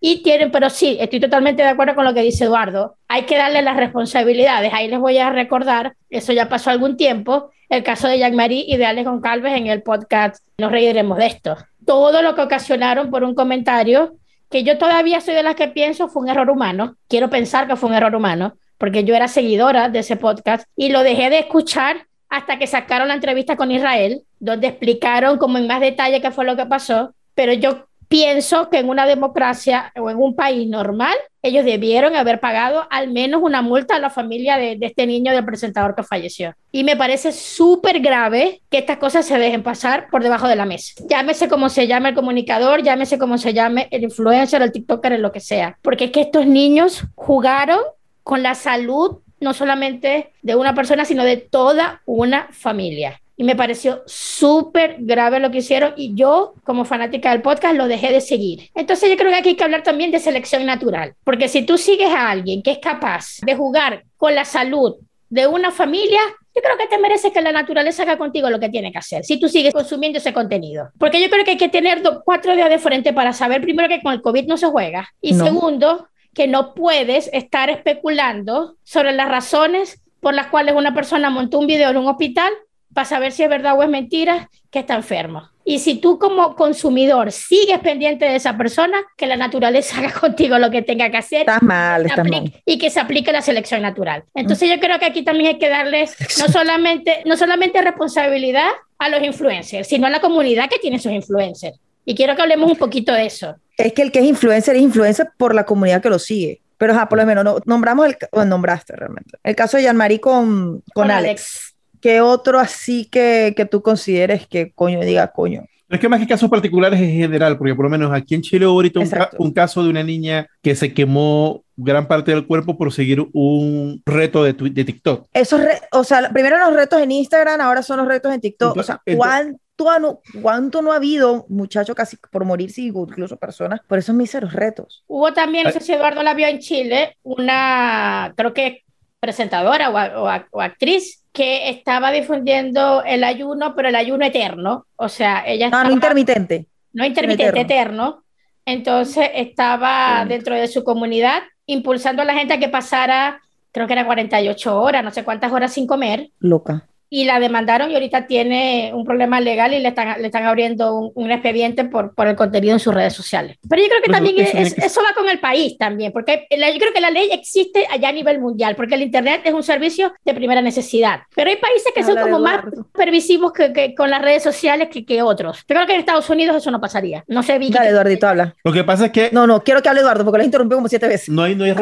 y tienen, pero sí, estoy totalmente de acuerdo con lo que dice Eduardo, hay que darle las responsabilidades. Ahí les voy a recordar, eso ya pasó algún tiempo, el caso de Jean-Marie y de Alex Goncalves en el podcast Nos reiremos de esto. Todo lo que ocasionaron por un comentario, que yo todavía soy de las que pienso fue un error humano, quiero pensar que fue un error humano, porque yo era seguidora de ese podcast y lo dejé de escuchar hasta que sacaron la entrevista con Israel, donde explicaron como en más detalle qué fue lo que pasó, pero yo pienso que en una democracia o en un país normal, ellos debieron haber pagado al menos una multa a la familia de, este niño del presentador que falleció. Y me parece súper grave que estas cosas se dejen pasar por debajo de la mesa. Llámese como se llame el comunicador, llámese como se llame el influencer, el TikToker, lo que sea. Porque es que estos niños jugaron con la salud no solamente de una persona, sino de toda una familia y me pareció súper grave lo que hicieron y yo como fanática del podcast lo dejé de seguir. Entonces yo creo que aquí hay que hablar también de selección natural, porque si tú sigues a alguien que es capaz de jugar con la salud de una familia, yo creo que te mereces que la naturaleza haga contigo lo que tiene que hacer, si tú sigues consumiendo ese contenido. Porque yo creo que hay que tener cuatro días de frente para saber primero que con el COVID no se juega y segundo que no puedes estar especulando sobre las razones por las cuales una persona montó un video en un hospital para saber si es verdad o es mentira que está enfermo. Y si tú como consumidor sigues pendiente de esa persona, que la naturaleza haga contigo lo que tenga que hacer. Está mal, está mal. Y que se aplique la selección natural. Entonces yo creo que aquí también hay que darles no solamente, no solamente responsabilidad a los influencers, sino a la comunidad que tiene sus influencers. Y quiero que hablemos un poquito de eso. Es que el que es influencer es influencer por la comunidad que lo sigue. Pero por lo menos no, nombramos el, o nombraste realmente. El caso de Jean-Marie con, con, Alex ¿Qué otro así que, que tú consideres que coño diga coño? es que más que casos particulares en general, porque por lo menos aquí en Chile hubo ahorita un, caso de una niña que se quemó gran parte del cuerpo por seguir un reto de, de TikTok. Esos, o sea, primero los retos en Instagram, ahora son los retos en TikTok. o sea, ¿cuánto, no, ¿cuánto no ha habido muchachos casi por morirse, incluso personas, por esos míseros retos? Hubo también, no sé si Eduardo la vio en Chile, una, creo que presentadora o, actriz que estaba difundiendo el ayuno, pero el ayuno eterno. O sea, ella estaba, no, intermitente. No intermitente, eterno. Entonces estaba dentro de su comunidad impulsando a la gente a que pasara, creo que era 48 horas, no sé cuántas horas sin comer. Loca y la demandaron y ahorita tiene un problema legal y le están, le están abriendo un, expediente por, por, el contenido en sus redes sociales. Pero yo creo que también eso va con el país también, porque yo creo que la ley existe allá a nivel mundial, porque el Internet es un servicio de primera necesidad. Pero hay países que son como más permisivos que, que, con las redes sociales que, que, otros. Yo creo que en Estados Unidos eso no pasaría. No sé, Vicky. Dale, Eduardito, habla. Lo que pasa es que... No, no, quiero que hable Eduardo, porque lo interrumpido como siete veces. No hay, no hay,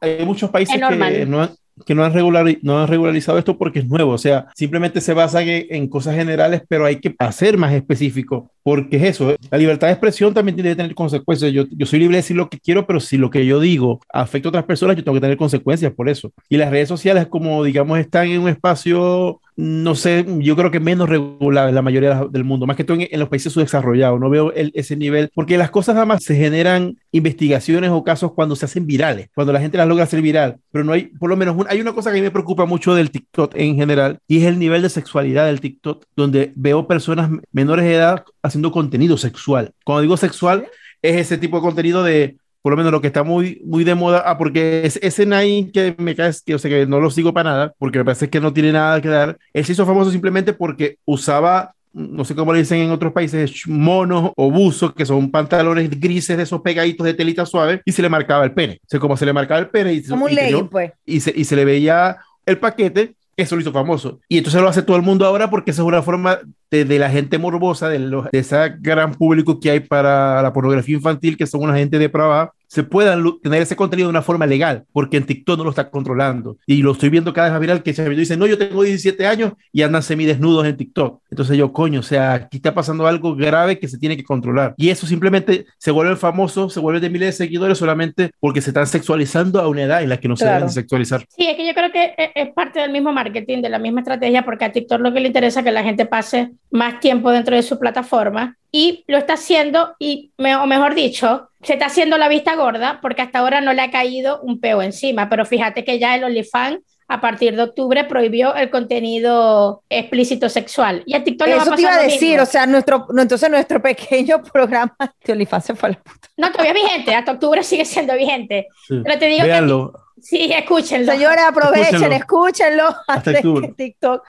hay muchos países que no, que no han, regular, no han regularizado esto porque es nuevo, o sea, simplemente se basa en, cosas generales, pero hay que hacer más específico, porque es eso, la libertad de expresión también tiene que tener consecuencias. Yo, yo soy libre de decir lo que quiero, pero si lo que yo digo afecta a otras personas, yo tengo que tener consecuencias por eso. Y las redes sociales, como digamos, están en un espacio no sé, yo creo que menos regulada en la mayoría del mundo, más que todo en, los países subdesarrollados. No veo ese nivel, porque las cosas nada más se generan investigaciones o casos cuando se hacen virales, cuando la gente las logra hacer viral, pero no hay, por lo menos, hay una cosa que a mí me preocupa mucho del TikTok en general y es el nivel de sexualidad del TikTok, donde veo personas menores de edad haciendo contenido sexual. Cuando digo sexual, es ese tipo de contenido de por lo menos lo que está muy, muy de moda, ah, porque es, ese Nine que me cae, que, o sea, que no lo sigo para nada, porque me parece que no tiene nada que dar, él se hizo famoso simplemente porque usaba no sé cómo le dicen en otros países, monos o buzos, que son pantalones grises de esos pegaditos de telita suave, y se le marcaba el pene. O sea, como se le marcaba el pene y, un legging, pues. y, se, y se le veía el paquete, eso lo hizo famoso. Y entonces lo hace todo el mundo ahora porque esa es una forma de, de la gente morbosa, de, los, de ese gran público que hay para la pornografía infantil, que son una gente depravada, se puedan tener ese contenido de una forma legal, porque en TikTok no lo está controlando. Y lo estoy viendo cada vez más viral que se dice, no, yo tengo 17 años y andan semidesnudos en TikTok. Entonces yo, coño, o sea, aquí está pasando algo grave que se tiene que controlar. Y eso simplemente se vuelve famoso, se vuelve de miles de seguidores solamente porque se están sexualizando a una edad en la que no se deben sexualizar. Sí, es que yo creo que e, es parte del mismo marketing, de la misma estrategia, porque a TikTok lo que le interesa es que la gente pase más tiempo dentro de su plataforma y lo está haciendo, y, o mejor dicho, se está haciendo la vista gorda porque hasta ahora no le ha caído un peo encima, pero fíjate que ya el OnlyFans a partir de octubre prohibió el contenido explícito sexual. Y a TikTok Eso te iba a decir, o sea, nuestro, entonces nuestro pequeño programa de OnlyFans se fue a la puta. No, todavía es vigente, hasta octubre sigue siendo vigente. Pero te digo Véanlo. que... Sí, escúchenlo. Señores, aprovechen, escúchenlo. antes que TikTok,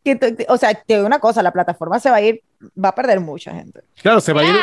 o sea, te digo una cosa, la plataforma se va a ir, va a perder mucha gente. Claro, se va a ir.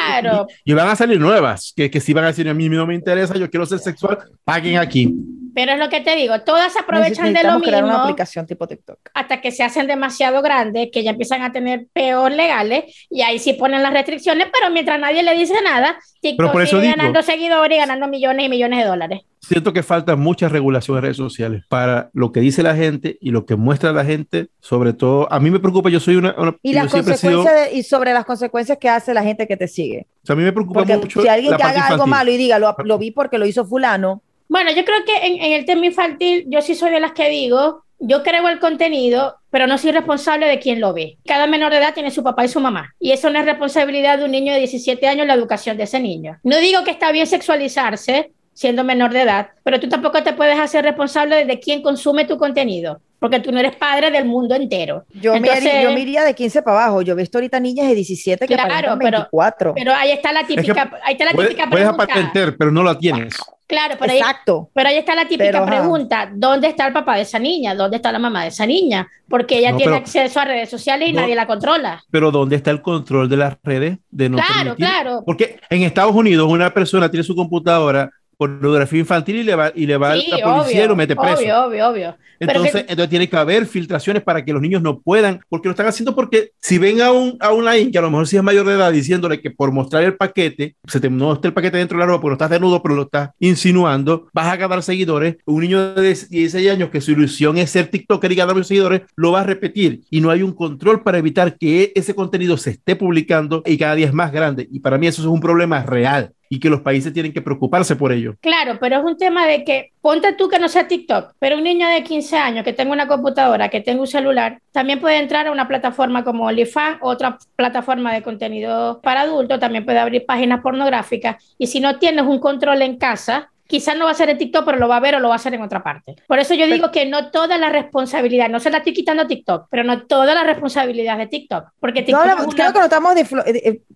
Y, van a salir nuevas, que, que si van a decir, a mí no me interesa, yo quiero ser sexual, paguen aquí. Pero es lo que te digo, todas aprovechan de lo mismo. una aplicación tipo TikTok. Hasta que se hacen demasiado grandes, que ya empiezan a tener peor legales, y ahí sí ponen las restricciones, pero mientras nadie le dice nada, TikTok sigue ganando seguidores y ganando millones y millones de dólares. Siento que falta mucha regulación en redes sociales para lo que dice la gente y lo que muestra la gente, sobre todo, a mí me preocupa, yo soy una... y las consecuencias y sobre las consecuencias que hace la gente que te sigue. O sea, a mí me preocupa mucho. Si alguien que haga algo malo y diga, lo, lo vi porque lo hizo fulano, bueno, yo creo que en, el tema infantil, yo sí soy de las que digo, yo creo el contenido, pero no soy responsable de quien lo ve. Cada menor de edad tiene su papá y su mamá. Y eso no es responsabilidad de un niño de 17 años la educación de ese niño. No digo que está bien sexualizarse siendo menor de edad, pero tú tampoco te puedes hacer responsable de quién consume tu contenido porque tú no eres padre del mundo entero. Yo, me, yo iría de 15 para abajo. Yo he visto ahorita niñas de 17 que claro, 24. Pero, ahí está la típica, ahí está la típica puedes, pregunta. Puedes pero no la tienes. Claro, pero Exacto. Ahí, pero ahí está la típica pregunta, ¿dónde está el papá de esa niña? ¿Dónde está la mamá de esa niña? Porque ella tiene acceso a redes sociales y nadie la controla. Pero ¿dónde está el control de las redes? De no claro, claro. Porque en Estados Unidos una persona tiene su computadora pornografía infantil y le va, y le va sí, la policía y lo mete preso. Obvio, obvio, obvio. Entonces, entonces tiene que haber filtraciones para que los niños no puedan, porque lo están haciendo porque si ven a un a una que a lo mejor si es mayor de edad diciéndole que por mostrar el paquete, se te no está el paquete dentro de la ropa, porque no estás desnudo, pero lo estás insinuando, vas a ganar seguidores. Un niño de 16 años que su ilusión es ser TikToker y ganar seguidores, lo va a repetir y no hay un control para evitar que ese contenido se esté publicando y cada día es más grande. Y para mí eso es un problema real y que los países tienen que preocuparse por ello. Claro, pero es un tema de que ponte tú que no sea TikTok, pero un niño de 15 años que tenga una computadora, que tenga un celular, también puede entrar a una plataforma como OnlyFans, otra plataforma de contenido para adultos, también puede abrir páginas pornográficas y si no tienes un control en casa, quizás no va a ser en TikTok, pero lo va a ver o lo va a hacer en otra parte. Por eso yo digo que no toda la responsabilidad, no se la estoy quitando a TikTok, pero no toda la responsabilidad de TikTok. Porque TikTok creo que lo estamos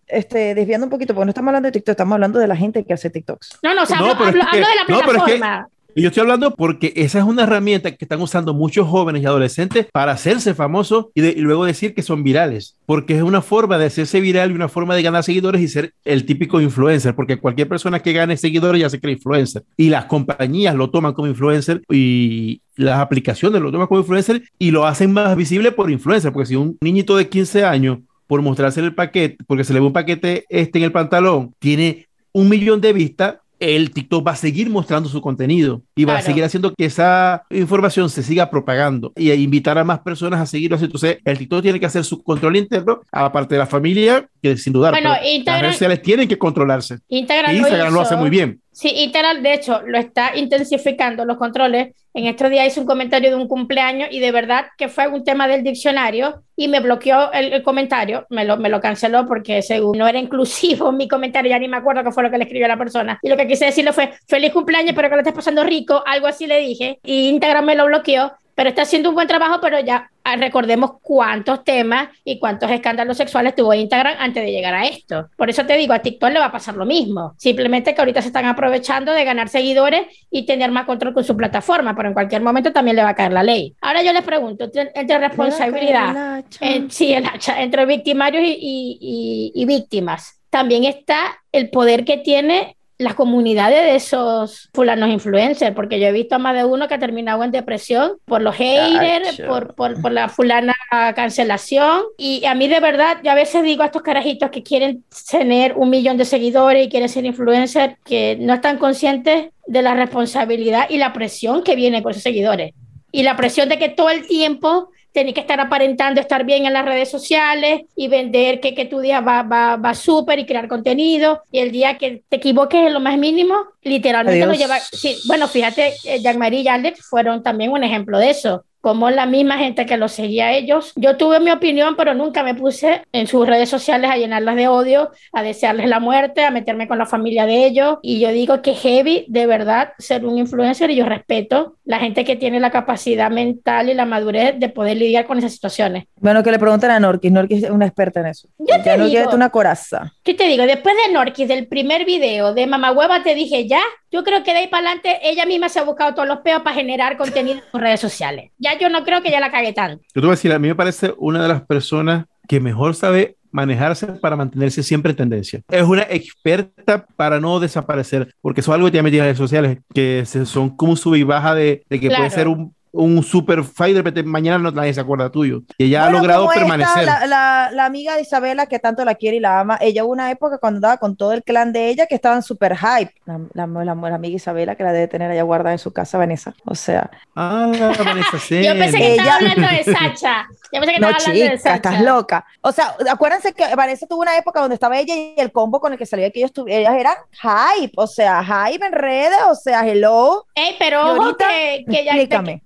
este, desviando un poquito, porque no estamos hablando de TikTok, estamos hablando de la gente que hace TikToks. No, no, o sea, hablo, de la plataforma. Y yo estoy hablando porque esa es una herramienta que están usando muchos jóvenes y adolescentes para hacerse famosos y, luego decir que son virales, porque es una forma de hacerse viral y una forma de ganar seguidores y ser el típico influencer, porque cualquier persona que gane seguidores ya se cree influencer. Y las compañías lo toman como influencer y las aplicaciones lo toman como influencer y lo hacen más visible por influencer, porque si un niñito de 15 años por mostrarse el paquete, porque se le ve un paquete este en el pantalón, tiene un millón de vistas, el TikTok va a seguir mostrando su contenido y va a seguir haciendo que esa información se siga propagando y a invitar a más personas a seguirlo. Entonces, el TikTok tiene que hacer su control interno, aparte de la familia, que sin duda las redes sociales tienen que controlarse. Instagram, Instagram lo, hace muy bien. Sí, Instagram, de hecho, lo está intensificando los controles. En estos días hice un comentario de un cumpleaños y de verdad que fue un tema del diccionario y me bloqueó el, comentario, me lo, me lo canceló porque según no era inclusivo mi comentario, ya ni me acuerdo qué fue lo que le escribió la persona. Y lo que quise decirle fue, feliz cumpleaños, espero que lo estés pasando rico, algo así le dije. Y Instagram me lo bloqueó pero está haciendo un buen trabajo, pero ya recordemos cuántos temas y cuántos escándalos sexuales tuvo Instagram antes de llegar a esto. Por eso te digo, a TikTok le va a pasar lo mismo. Simplemente que ahorita se están aprovechando de ganar seguidores y tener más control con su plataforma, pero en cualquier momento también le va a caer la ley. Ahora yo les pregunto, entre, responsabilidad, sí, el hacha, entre victimarios y, y, y víctimas, también está el poder que tiene las comunidades de esos fulanos influencers, porque yo he visto a más de uno que ha terminado en depresión por los haters, por, por, por, la fulana cancelación. Y a mí de verdad, yo a veces digo a estos carajitos que quieren tener un millón de seguidores y quieren ser influencers, que no están conscientes de la responsabilidad y la presión que viene por esos seguidores. Y la presión de que todo el tiempo tenés que estar aparentando estar bien en las redes sociales y vender que, que tu día va, va, va súper y crear contenido. Y el día que te equivoques en lo más mínimo, literalmente lo lleva. Sí, bueno, fíjate, eh, Jean-Marie y Alex fueron también un ejemplo de eso como la misma gente que los seguía a ellos. Yo tuve mi opinión, pero nunca me puse en sus redes sociales a llenarlas de odio, a desearles la muerte, a meterme con la familia de ellos. Y yo digo que heavy, de verdad, ser un influencer y yo respeto la gente que tiene la capacidad mental y la madurez de poder lidiar con esas situaciones. Bueno, que le pregunten a Norquis. Norquis es una experta en eso. Yo te digo, una coraza. ¿Qué te digo? Después de Norquis, del primer video de Mamá Hueva, te dije ya, yo creo que de ahí para adelante ella misma se ha buscado todos los peos para generar contenido en sus redes sociales. Ya yo no creo que ella la cague tanto. Yo te voy a decir, a mí me parece una de las personas que mejor sabe manejarse para mantenerse siempre en tendencia. Es una experta para no desaparecer, porque eso es algo que tiene redes sociales, que son como sub y baja de, de que puede ser un un super fighter, pero mañana no nadie se acuerda tuyo. Y ella ha logrado permanecer. la, la, amiga de Isabela que tanto la quiere y la ama, ella hubo una época cuando andaba con todo el clan de ella que estaban super hype. La, la, amiga Isabela que la debe tener allá guardada en su casa, Vanessa. O sea. Ah, Vanessa, sí. Yo pensé que estaba hablando de Sacha. Yo pensé que no, estaba hablando de Sacha. estás loca. O sea, acuérdense que Vanessa tuvo una época donde estaba ella y el combo con el que salía que ellos, ellas eran hype. O sea, hype en redes, o sea, hello. Ey, pero ojo que, que ya.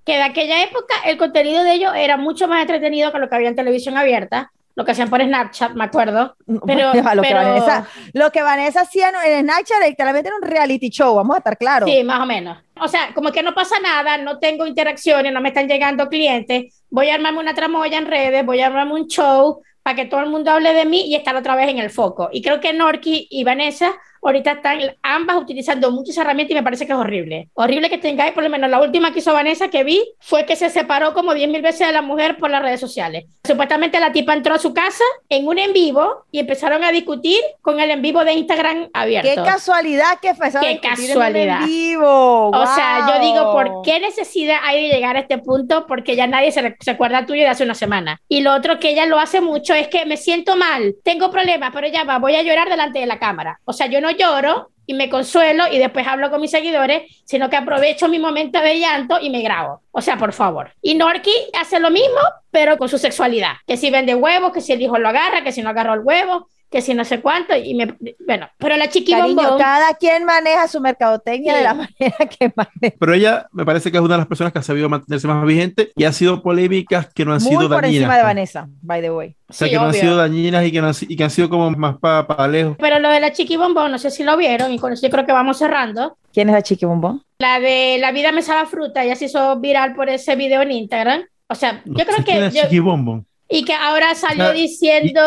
Que, de aquella época el contenido de ellos era mucho más entretenido que lo que había en televisión abierta, lo que hacían por Snapchat, me acuerdo. Pero, lo, Que Vanessa, lo que Vanessa hacía en Snapchat literalmente era un reality show, vamos a estar claros. Sí, más o menos. O sea, como que no pasa nada, no tengo interacciones, no me están llegando clientes, voy a armarme una tramoya en redes, voy a armarme un show para que todo el mundo hable de mí y estar otra vez en el foco. Y creo que Norki y Vanessa ahorita están ambas utilizando muchas herramientas y me parece que es horrible. Horrible que tengáis, por lo menos la última que hizo Vanessa que vi fue que se separó como 10 mil veces de la mujer por las redes sociales. Supuestamente la tipa entró a su casa en un en vivo y empezaron a discutir con el en vivo de Instagram abierto. Qué casualidad que fue Qué casualidad. En vivo. O sea, yo digo, ¿por qué necesidad hay de llegar a este punto? Porque ya nadie se, se acuerda tuyo de hace una semana. Y lo otro que ella lo hace mucho es que me siento mal, tengo problemas, pero ya va, voy a llorar delante de la cámara. O sea, yo no lloro y me consuelo y después hablo con mis seguidores, sino que aprovecho mi momento de llanto y me grabo. O sea, por favor. Y Norki hace lo mismo, pero con su sexualidad. Que si vende huevos, que si el hijo lo agarra, que si no agarró el huevo, que si no sé cuánto, y me, bueno, pero la chiqui Cariño, cada quien maneja su mercadotecnia de la manera que maneja. Pero ella me parece que es una de las personas que ha sabido mantenerse más vigente y ha sido polémicas que no han Muy sido por dañinas. encima de Vanessa, by the way. O sea, que no han sido dañinas y que, no han, y que han sido como más para pa lejos. Pero lo de la chiqui bombón, no sé si lo vieron, y con eso yo creo que vamos cerrando. ¿Quién es la chiqui bombón? La de La vida me sabe fruta, ella se hizo viral por ese video en Instagram. O sea, yo No creo que... quién es yo- Chiqui Bombón. Y que ahora salió Ah, diciendo...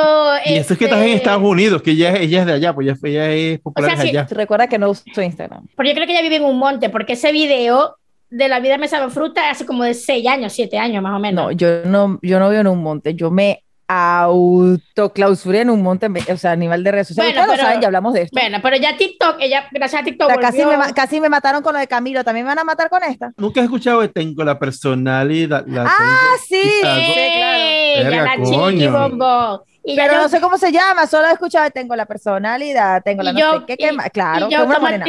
Y esto es que estás en este, Estados Unidos, que ella, es- ella es de allá, pues ella, ella es popular O sea, sí. allá. Recuerda que no uso Instagram. Porque yo creo que ella vive en un monte, porque ese video de la vida me sabe fruta hace como de seis años, siete años más o menos. No, yo no, yo no vivo en un monte, yo me autoclausuré en un monte, o sea, a nivel de redes sociales. Bueno, lo pero- saben, ya hablamos de esto. Bueno, pero ya TikTok, ella, gracias a O TikTok, sea, casi, me, casi me mataron con lo de Camilo, ¿también me van a matar con esta? Nunca he escuchado de tengo la personalidad. La Ah, tengo. sí, sí, claro. Verga, la chiqui coño. bombón. Y Pero yo- no sé cómo se llama, solo he escuchado, tengo la personalidad, tengo la no yo- sé qué, qué y- más. Claro, y yo como una morena.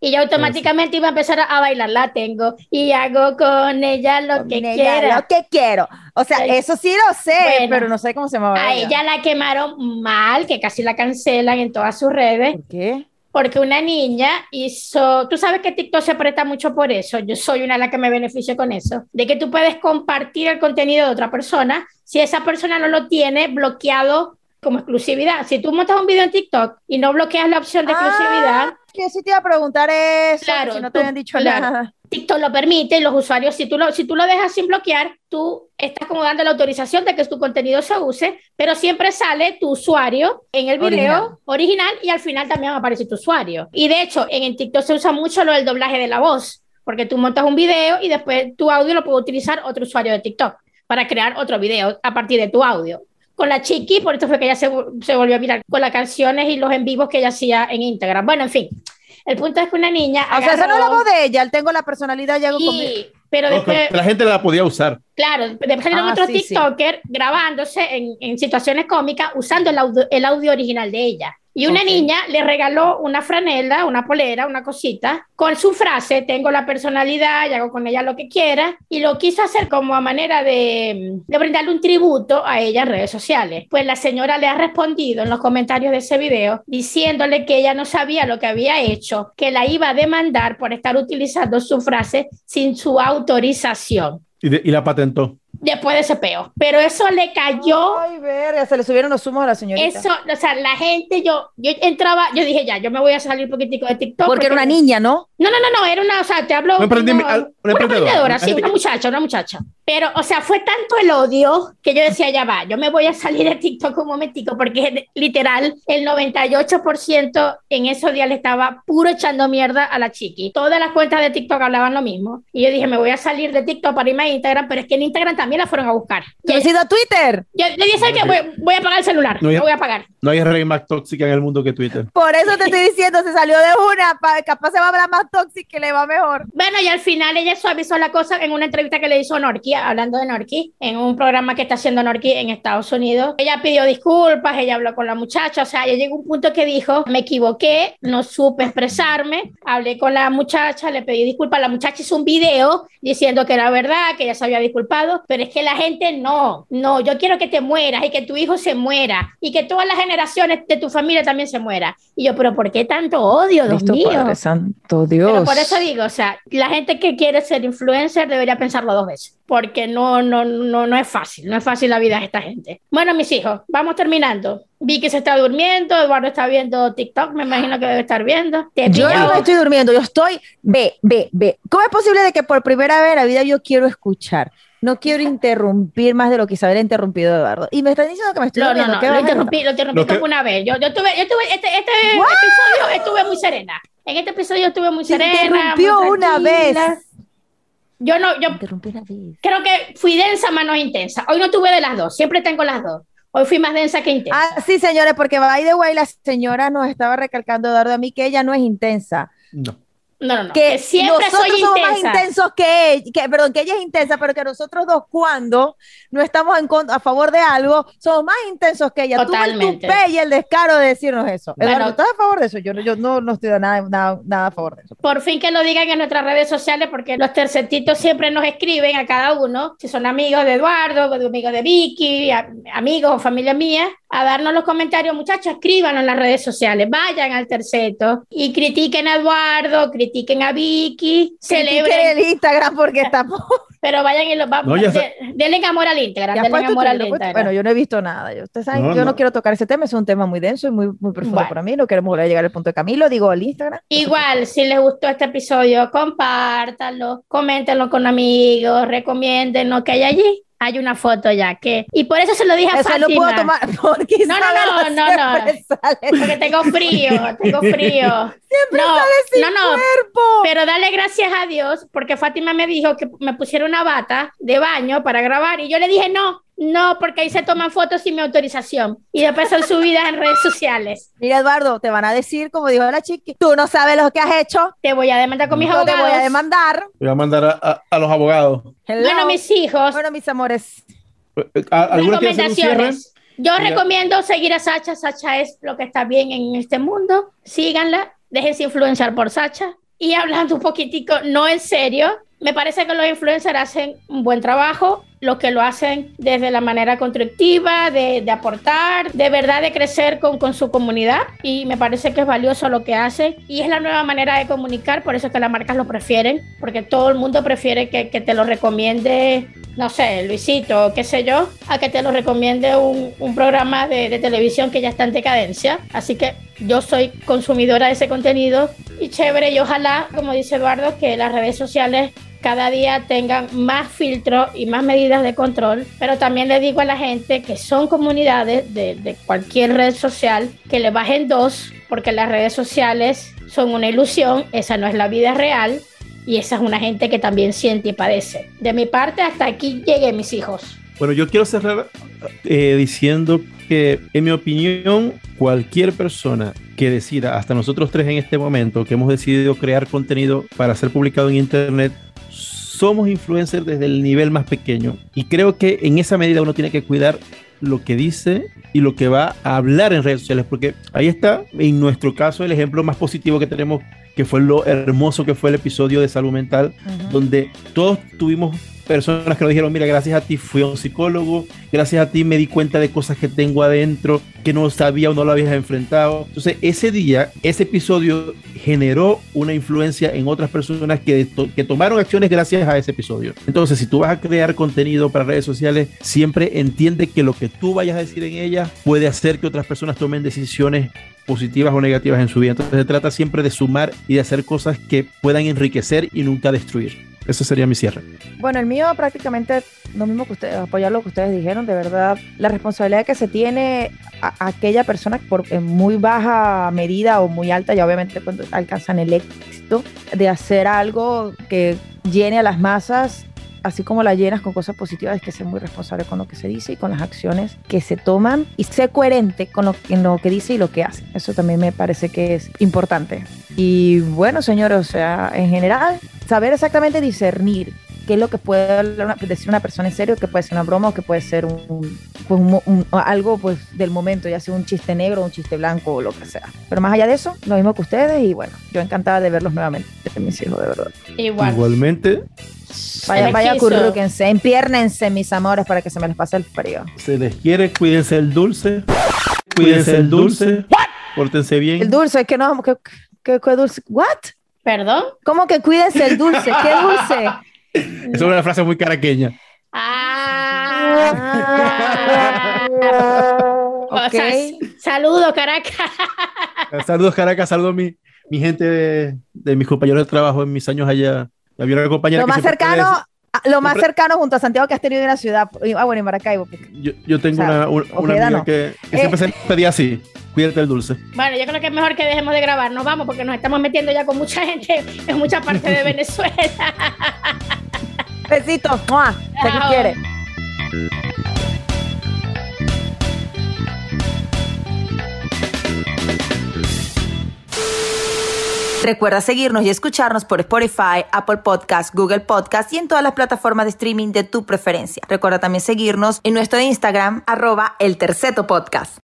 Y yo automáticamente iba a empezar a, bailar, la tengo y hago con ella lo que Con ella, quiera. Lo que quiero. O sea, Ay. eso sí lo sé, Bueno. pero no sé cómo se llama. A ella la quemaron mal, que casi la cancelan en todas sus redes. ¿Por qué? porque una niña hizo, tú sabes que TikTok se presta mucho por eso, yo soy una de las que me beneficio con eso, de que tú puedes compartir el contenido de otra persona si esa persona no lo tiene bloqueado como exclusividad. Si tú montas un video en TikTok y no bloqueas la opción de exclusividad, que sí te iba a preguntar eso, Claro, si no te tú- habían dicho claro. nada. TikTok lo permite y los usuarios, si tú, lo, si tú lo dejas sin bloquear, tú estás como dando la autorización de que tu contenido se use, pero siempre sale tu usuario en el video original, y al final también aparece tu usuario. Y de hecho, en, en TikTok se usa mucho lo del doblaje de la voz, porque tú montas un video y después tu audio lo puede utilizar otro usuario de TikTok para crear otro video a partir de tu audio. Con la Chiqui, por esto fue que ella se, se volvió a mirar con las canciones y los en vivos que ella hacía en Instagram. Bueno, en fin. El punto es que una niña. O sea, esa no es la agarró- voz de ella, él tengo la personalidad y hago conmigo. y, pero después, la gente la podía usar. claro, después salieron Ah, otros sí, sí. TikTokers grabándose en, en situaciones cómicas usando el audio, el audio original de ella. Y una niña le regaló una franela, una polera, una cosita, con su frase, tengo la personalidad y hago con ella lo que quiera, y lo quiso hacer como a manera de, de brindarle un tributo a ella en redes sociales. Pues la señora le ha respondido en los comentarios de ese video diciéndole que ella no sabía lo que había hecho, que la iba a demandar por estar utilizando su frase sin su autorización. Y, de- y la patentó. Después de ese peo. Pero eso le cayó Ay, verga, se le subieron los humos a la señorita. eso, o sea, la gente, yo, yo entraba, yo dije ya, yo me voy a salir un poquitico de TikTok. porque era una niña, ¿no? No, no, no, no, era una, o sea, te hablo. Una una una emprendedora. sí, una muchacha, una muchacha. Pero, o sea, fue tanto el odio que yo decía, ya va, yo me voy a salir de TikTok un momentico, porque literal, el 98% en esos días le estaba puro echando mierda a la chiqui. Todas las cuentas de TikTok hablaban lo mismo. Y yo dije, me voy a salir de TikTok para irme a Instagram, pero es que en Instagram también la fueron a buscar. ¿Tú Yo, has ido a Twitter? yo, yo dije, ¿sabes qué? Voy, voy a apagar el celular, No, lo voy a apagar. No hay rey más tóxica en el mundo que Twitter. Por eso te estoy diciendo, se salió de una, pa- capaz se va a hablar más tóxica que le va mejor. Bueno, y al final ella suavizó la cosa en una entrevista que le hizo Norki, hablando de Norki, en un programa que está haciendo Norki en Estados Unidos. Ella pidió disculpas, ella habló con la muchacha, o sea, ella llegó a un punto que dijo, me equivoqué, no supe expresarme, hablé con la muchacha, le pedí disculpas, la muchacha hizo un video diciendo que era verdad, que ella se había disculpado, pero es que la gente no, no, yo quiero que te mueras y que tu hijo se muera y que todas las generaciones de tu familia también se muera. Y yo, pero ¿por qué tanto odio, Dios Cristo mío? Padre Santo Dios. Pero por eso digo, o sea, la gente que quiere ser influencer debería pensarlo dos veces, porque no, no, no, no es fácil, no es fácil la vida de esta gente. Bueno, mis hijos, vamos terminando. Vicky se está durmiendo, Eduardo está viendo TikTok, me imagino que debe estar viendo. Te Yo no estoy durmiendo, yo estoy, ve, ve, ve. ¿Cómo es posible de que por primera vez en la vida yo quiero escuchar? No quiero interrumpir más de lo que Isabel ha interrumpido Eduardo. Y me están diciendo que me estoy No, no, no, ¿qué lo interrumpí, lo interrumpí como una vez. Yo, yo tuve, yo tuve, este, este episodio estuve muy serena. En este episodio estuve muy Te serena. interrumpió muy una vez. Yo no, yo Interrumpí una vez. creo que fui densa, más no intensa. Hoy no tuve de las dos, siempre tengo las dos. Hoy fui más densa que intensa. Ah, sí, señores, porque by the way, la señora nos estaba recalcando, Eduardo, a mí que ella no es intensa. No. No, no, no. que Que siempre nosotros soy somos intensa. más intensos que ella, que, perdón, que ella es intensa, pero que nosotros dos cuando no estamos en contra, a favor de algo, somos más intensos que ella. El Totalmente. tupé y el descaro de decirnos eso. Bueno. Eduardo, ¿estás a favor de eso? Yo, no- yo no, no estoy nada, nada, nada a favor de eso. Por fin que lo digan en nuestras redes sociales, porque los tercetitos siempre nos escriben a cada uno, si son amigos de Eduardo, amigos de Vicky, a- amigos o familia mía, a darnos los comentarios. Muchachos, escríbanos en las redes sociales, vayan al terceto y critiquen a Eduardo, critiquen a Vicky, Critiquen celebren, el Instagram porque estamos. pero vayan y los vamos. No, de- denle amor al Instagram, denle amor tú, al ya puesto- Instagram. Bueno, yo no he visto nada. Yo, ustedes saben, No, yo no. no. quiero tocar ese tema, es un tema muy denso y muy, muy profundo Bueno. para mí. No queremos volver a llegar al punto de Camilo, digo el Instagram. Igual, si les gustó este episodio, compártanlo, coméntenlo con amigos, recomiéndenlo que hay allí. Hay una foto ya que. Y por eso se lo dije a Eso Fátima. lo puedo tomar porque No, no, no, no, no. sale Porque tengo frío, tengo frío. Siempre No, sale sin no, no. cuerpo. Pero dale gracias a Dios, porque Fátima me dijo que me pusiera una bata de baño para grabar. Y yo le dije no, no, porque ahí se toman fotos sin mi autorización. Y después son subidas en redes sociales. Mira, Eduardo, te van a decir, como dijo la chiqui, tú no sabes lo que has hecho, Te voy a demandar con mis yo te abogados. voy a demandar. Voy a mandar a, a- a los abogados. Hello. Bueno, mis hijos, Bueno, mis amores. ¿A- ¿Alguna quiere hacer un cierre? recomendaciones. Yo Mira. recomiendo seguir a Sacha. Sacha es lo que está bien en este mundo. Síganla, déjense influenciar por Sacha. Y hablando un poquitico, no en serio, Me parece que los influencers hacen un buen trabajo, los que lo hacen desde la manera constructiva, de, aportar, de verdad de crecer con, con, su comunidad y me parece que es valioso lo que hacen y es la nueva manera de comunicar, por eso es que las marcas lo prefieren, porque todo el mundo prefiere que, que te lo recomiende, no sé, Luisito, qué sé yo, a que te lo recomiende un, un programa de, de televisión que ya está en decadencia. Así que yo soy consumidora de ese contenido y chévere y ojalá, como dice Eduardo, que las redes sociales cada día tengan más filtros y más medidas de control, pero también le digo a la gente que son comunidades de, de, cualquier red social que le bajen dos, porque las redes sociales son una ilusión, esa no es la vida real y esa es una gente que también siente y padece. De mi parte, hasta aquí llegué mis hijos. Bueno, yo quiero cerrar eh, diciendo que, en mi opinión, cualquier persona que decida, hasta nosotros tres en este momento, que hemos decidido crear contenido para ser publicado en Internet, somos influencers desde el nivel más pequeño. Y creo que en esa medida uno tiene que cuidar lo que dice y lo que va a hablar en redes sociales, porque ahí está, en nuestro caso, el ejemplo más positivo que tenemos, que fue lo hermoso que fue el episodio de salud mental, uh -huh. donde todos tuvimos personas que nos dijeron, mira, gracias a ti fui a un psicólogo, gracias a ti me di cuenta de cosas que tengo adentro que no sabía o no lo habías enfrentado. Entonces, ese día, ese episodio generó una influencia en otras personas que, que tomaron acciones gracias a ese episodio. Entonces, si tú vas a crear contenido para redes sociales, siempre entiende que lo que tú vayas a decir en ella puede hacer que otras personas tomen decisiones positivas o negativas en su vida. Entonces, se trata siempre de sumar y de hacer cosas que puedan enriquecer y nunca destruir. Ese sería mi cierre. Bueno, el mío prácticamente lo mismo que ustedes, apoyar lo que ustedes dijeron, de verdad, la responsabilidad que se tiene a, aquella persona por en muy baja medida o muy alta, ya obviamente cuando alcanzan el éxito, de hacer algo que llene a las masas así como la llenas con cosas positivas, es que ser muy responsable con lo que se dice y con las acciones que se toman y ser coherente con lo, que dice y lo que hace. Eso también me parece que es importante. Y bueno, señores, o sea, en general, saber exactamente discernir qué es lo que puede decir una persona en serio, que puede ser una broma o que puede ser un, pues un, un, algo pues del momento, ya sea un chiste negro, un chiste blanco o lo que sea. Pero más allá de eso, lo mismo que ustedes y bueno, yo encantada de verlos nuevamente, mis hijos, de verdad. Igual. Igualmente. Vaya, vaya, currúquense, empiérnense, mis amores, para que se me les pase el frío. Se les quiere, cuídense el dulce. Cuídense el dulce. Pórtense bien. El dulce, que no, que, que, que dulce. ¿What? ¿Perdón? ¿Cómo que cuídense el dulce? ¿Qué dulce? Es una frase muy caraqueña. Ah. Okay. o sea, saludos, Caracas. Saludos, Caracas. Saludos, mi, mi gente de, de, mis compañeros de trabajo en mis años allá. Había una compañera lo que más cercano, puede... lo más cercano junto a Santiago que has tenido en la ciudad. Ah, bueno, en Maracaibo. Yo, yo tengo o sea, una, una, una amiga no. que, que eh. siempre se pedía así. Cuídate el dulce. Bueno, yo creo que es mejor que dejemos de grabar. Nos vamos porque nos estamos metiendo ya con mucha gente en mucha parte de Venezuela. Besitos. Se quiere. Recuerda seguirnos y escucharnos por Spotify, Apple Podcast, Google Podcast y en todas las plataformas de streaming de tu preferencia. Recuerda también seguirnos en nuestro Instagram, arroba el terceto podcast.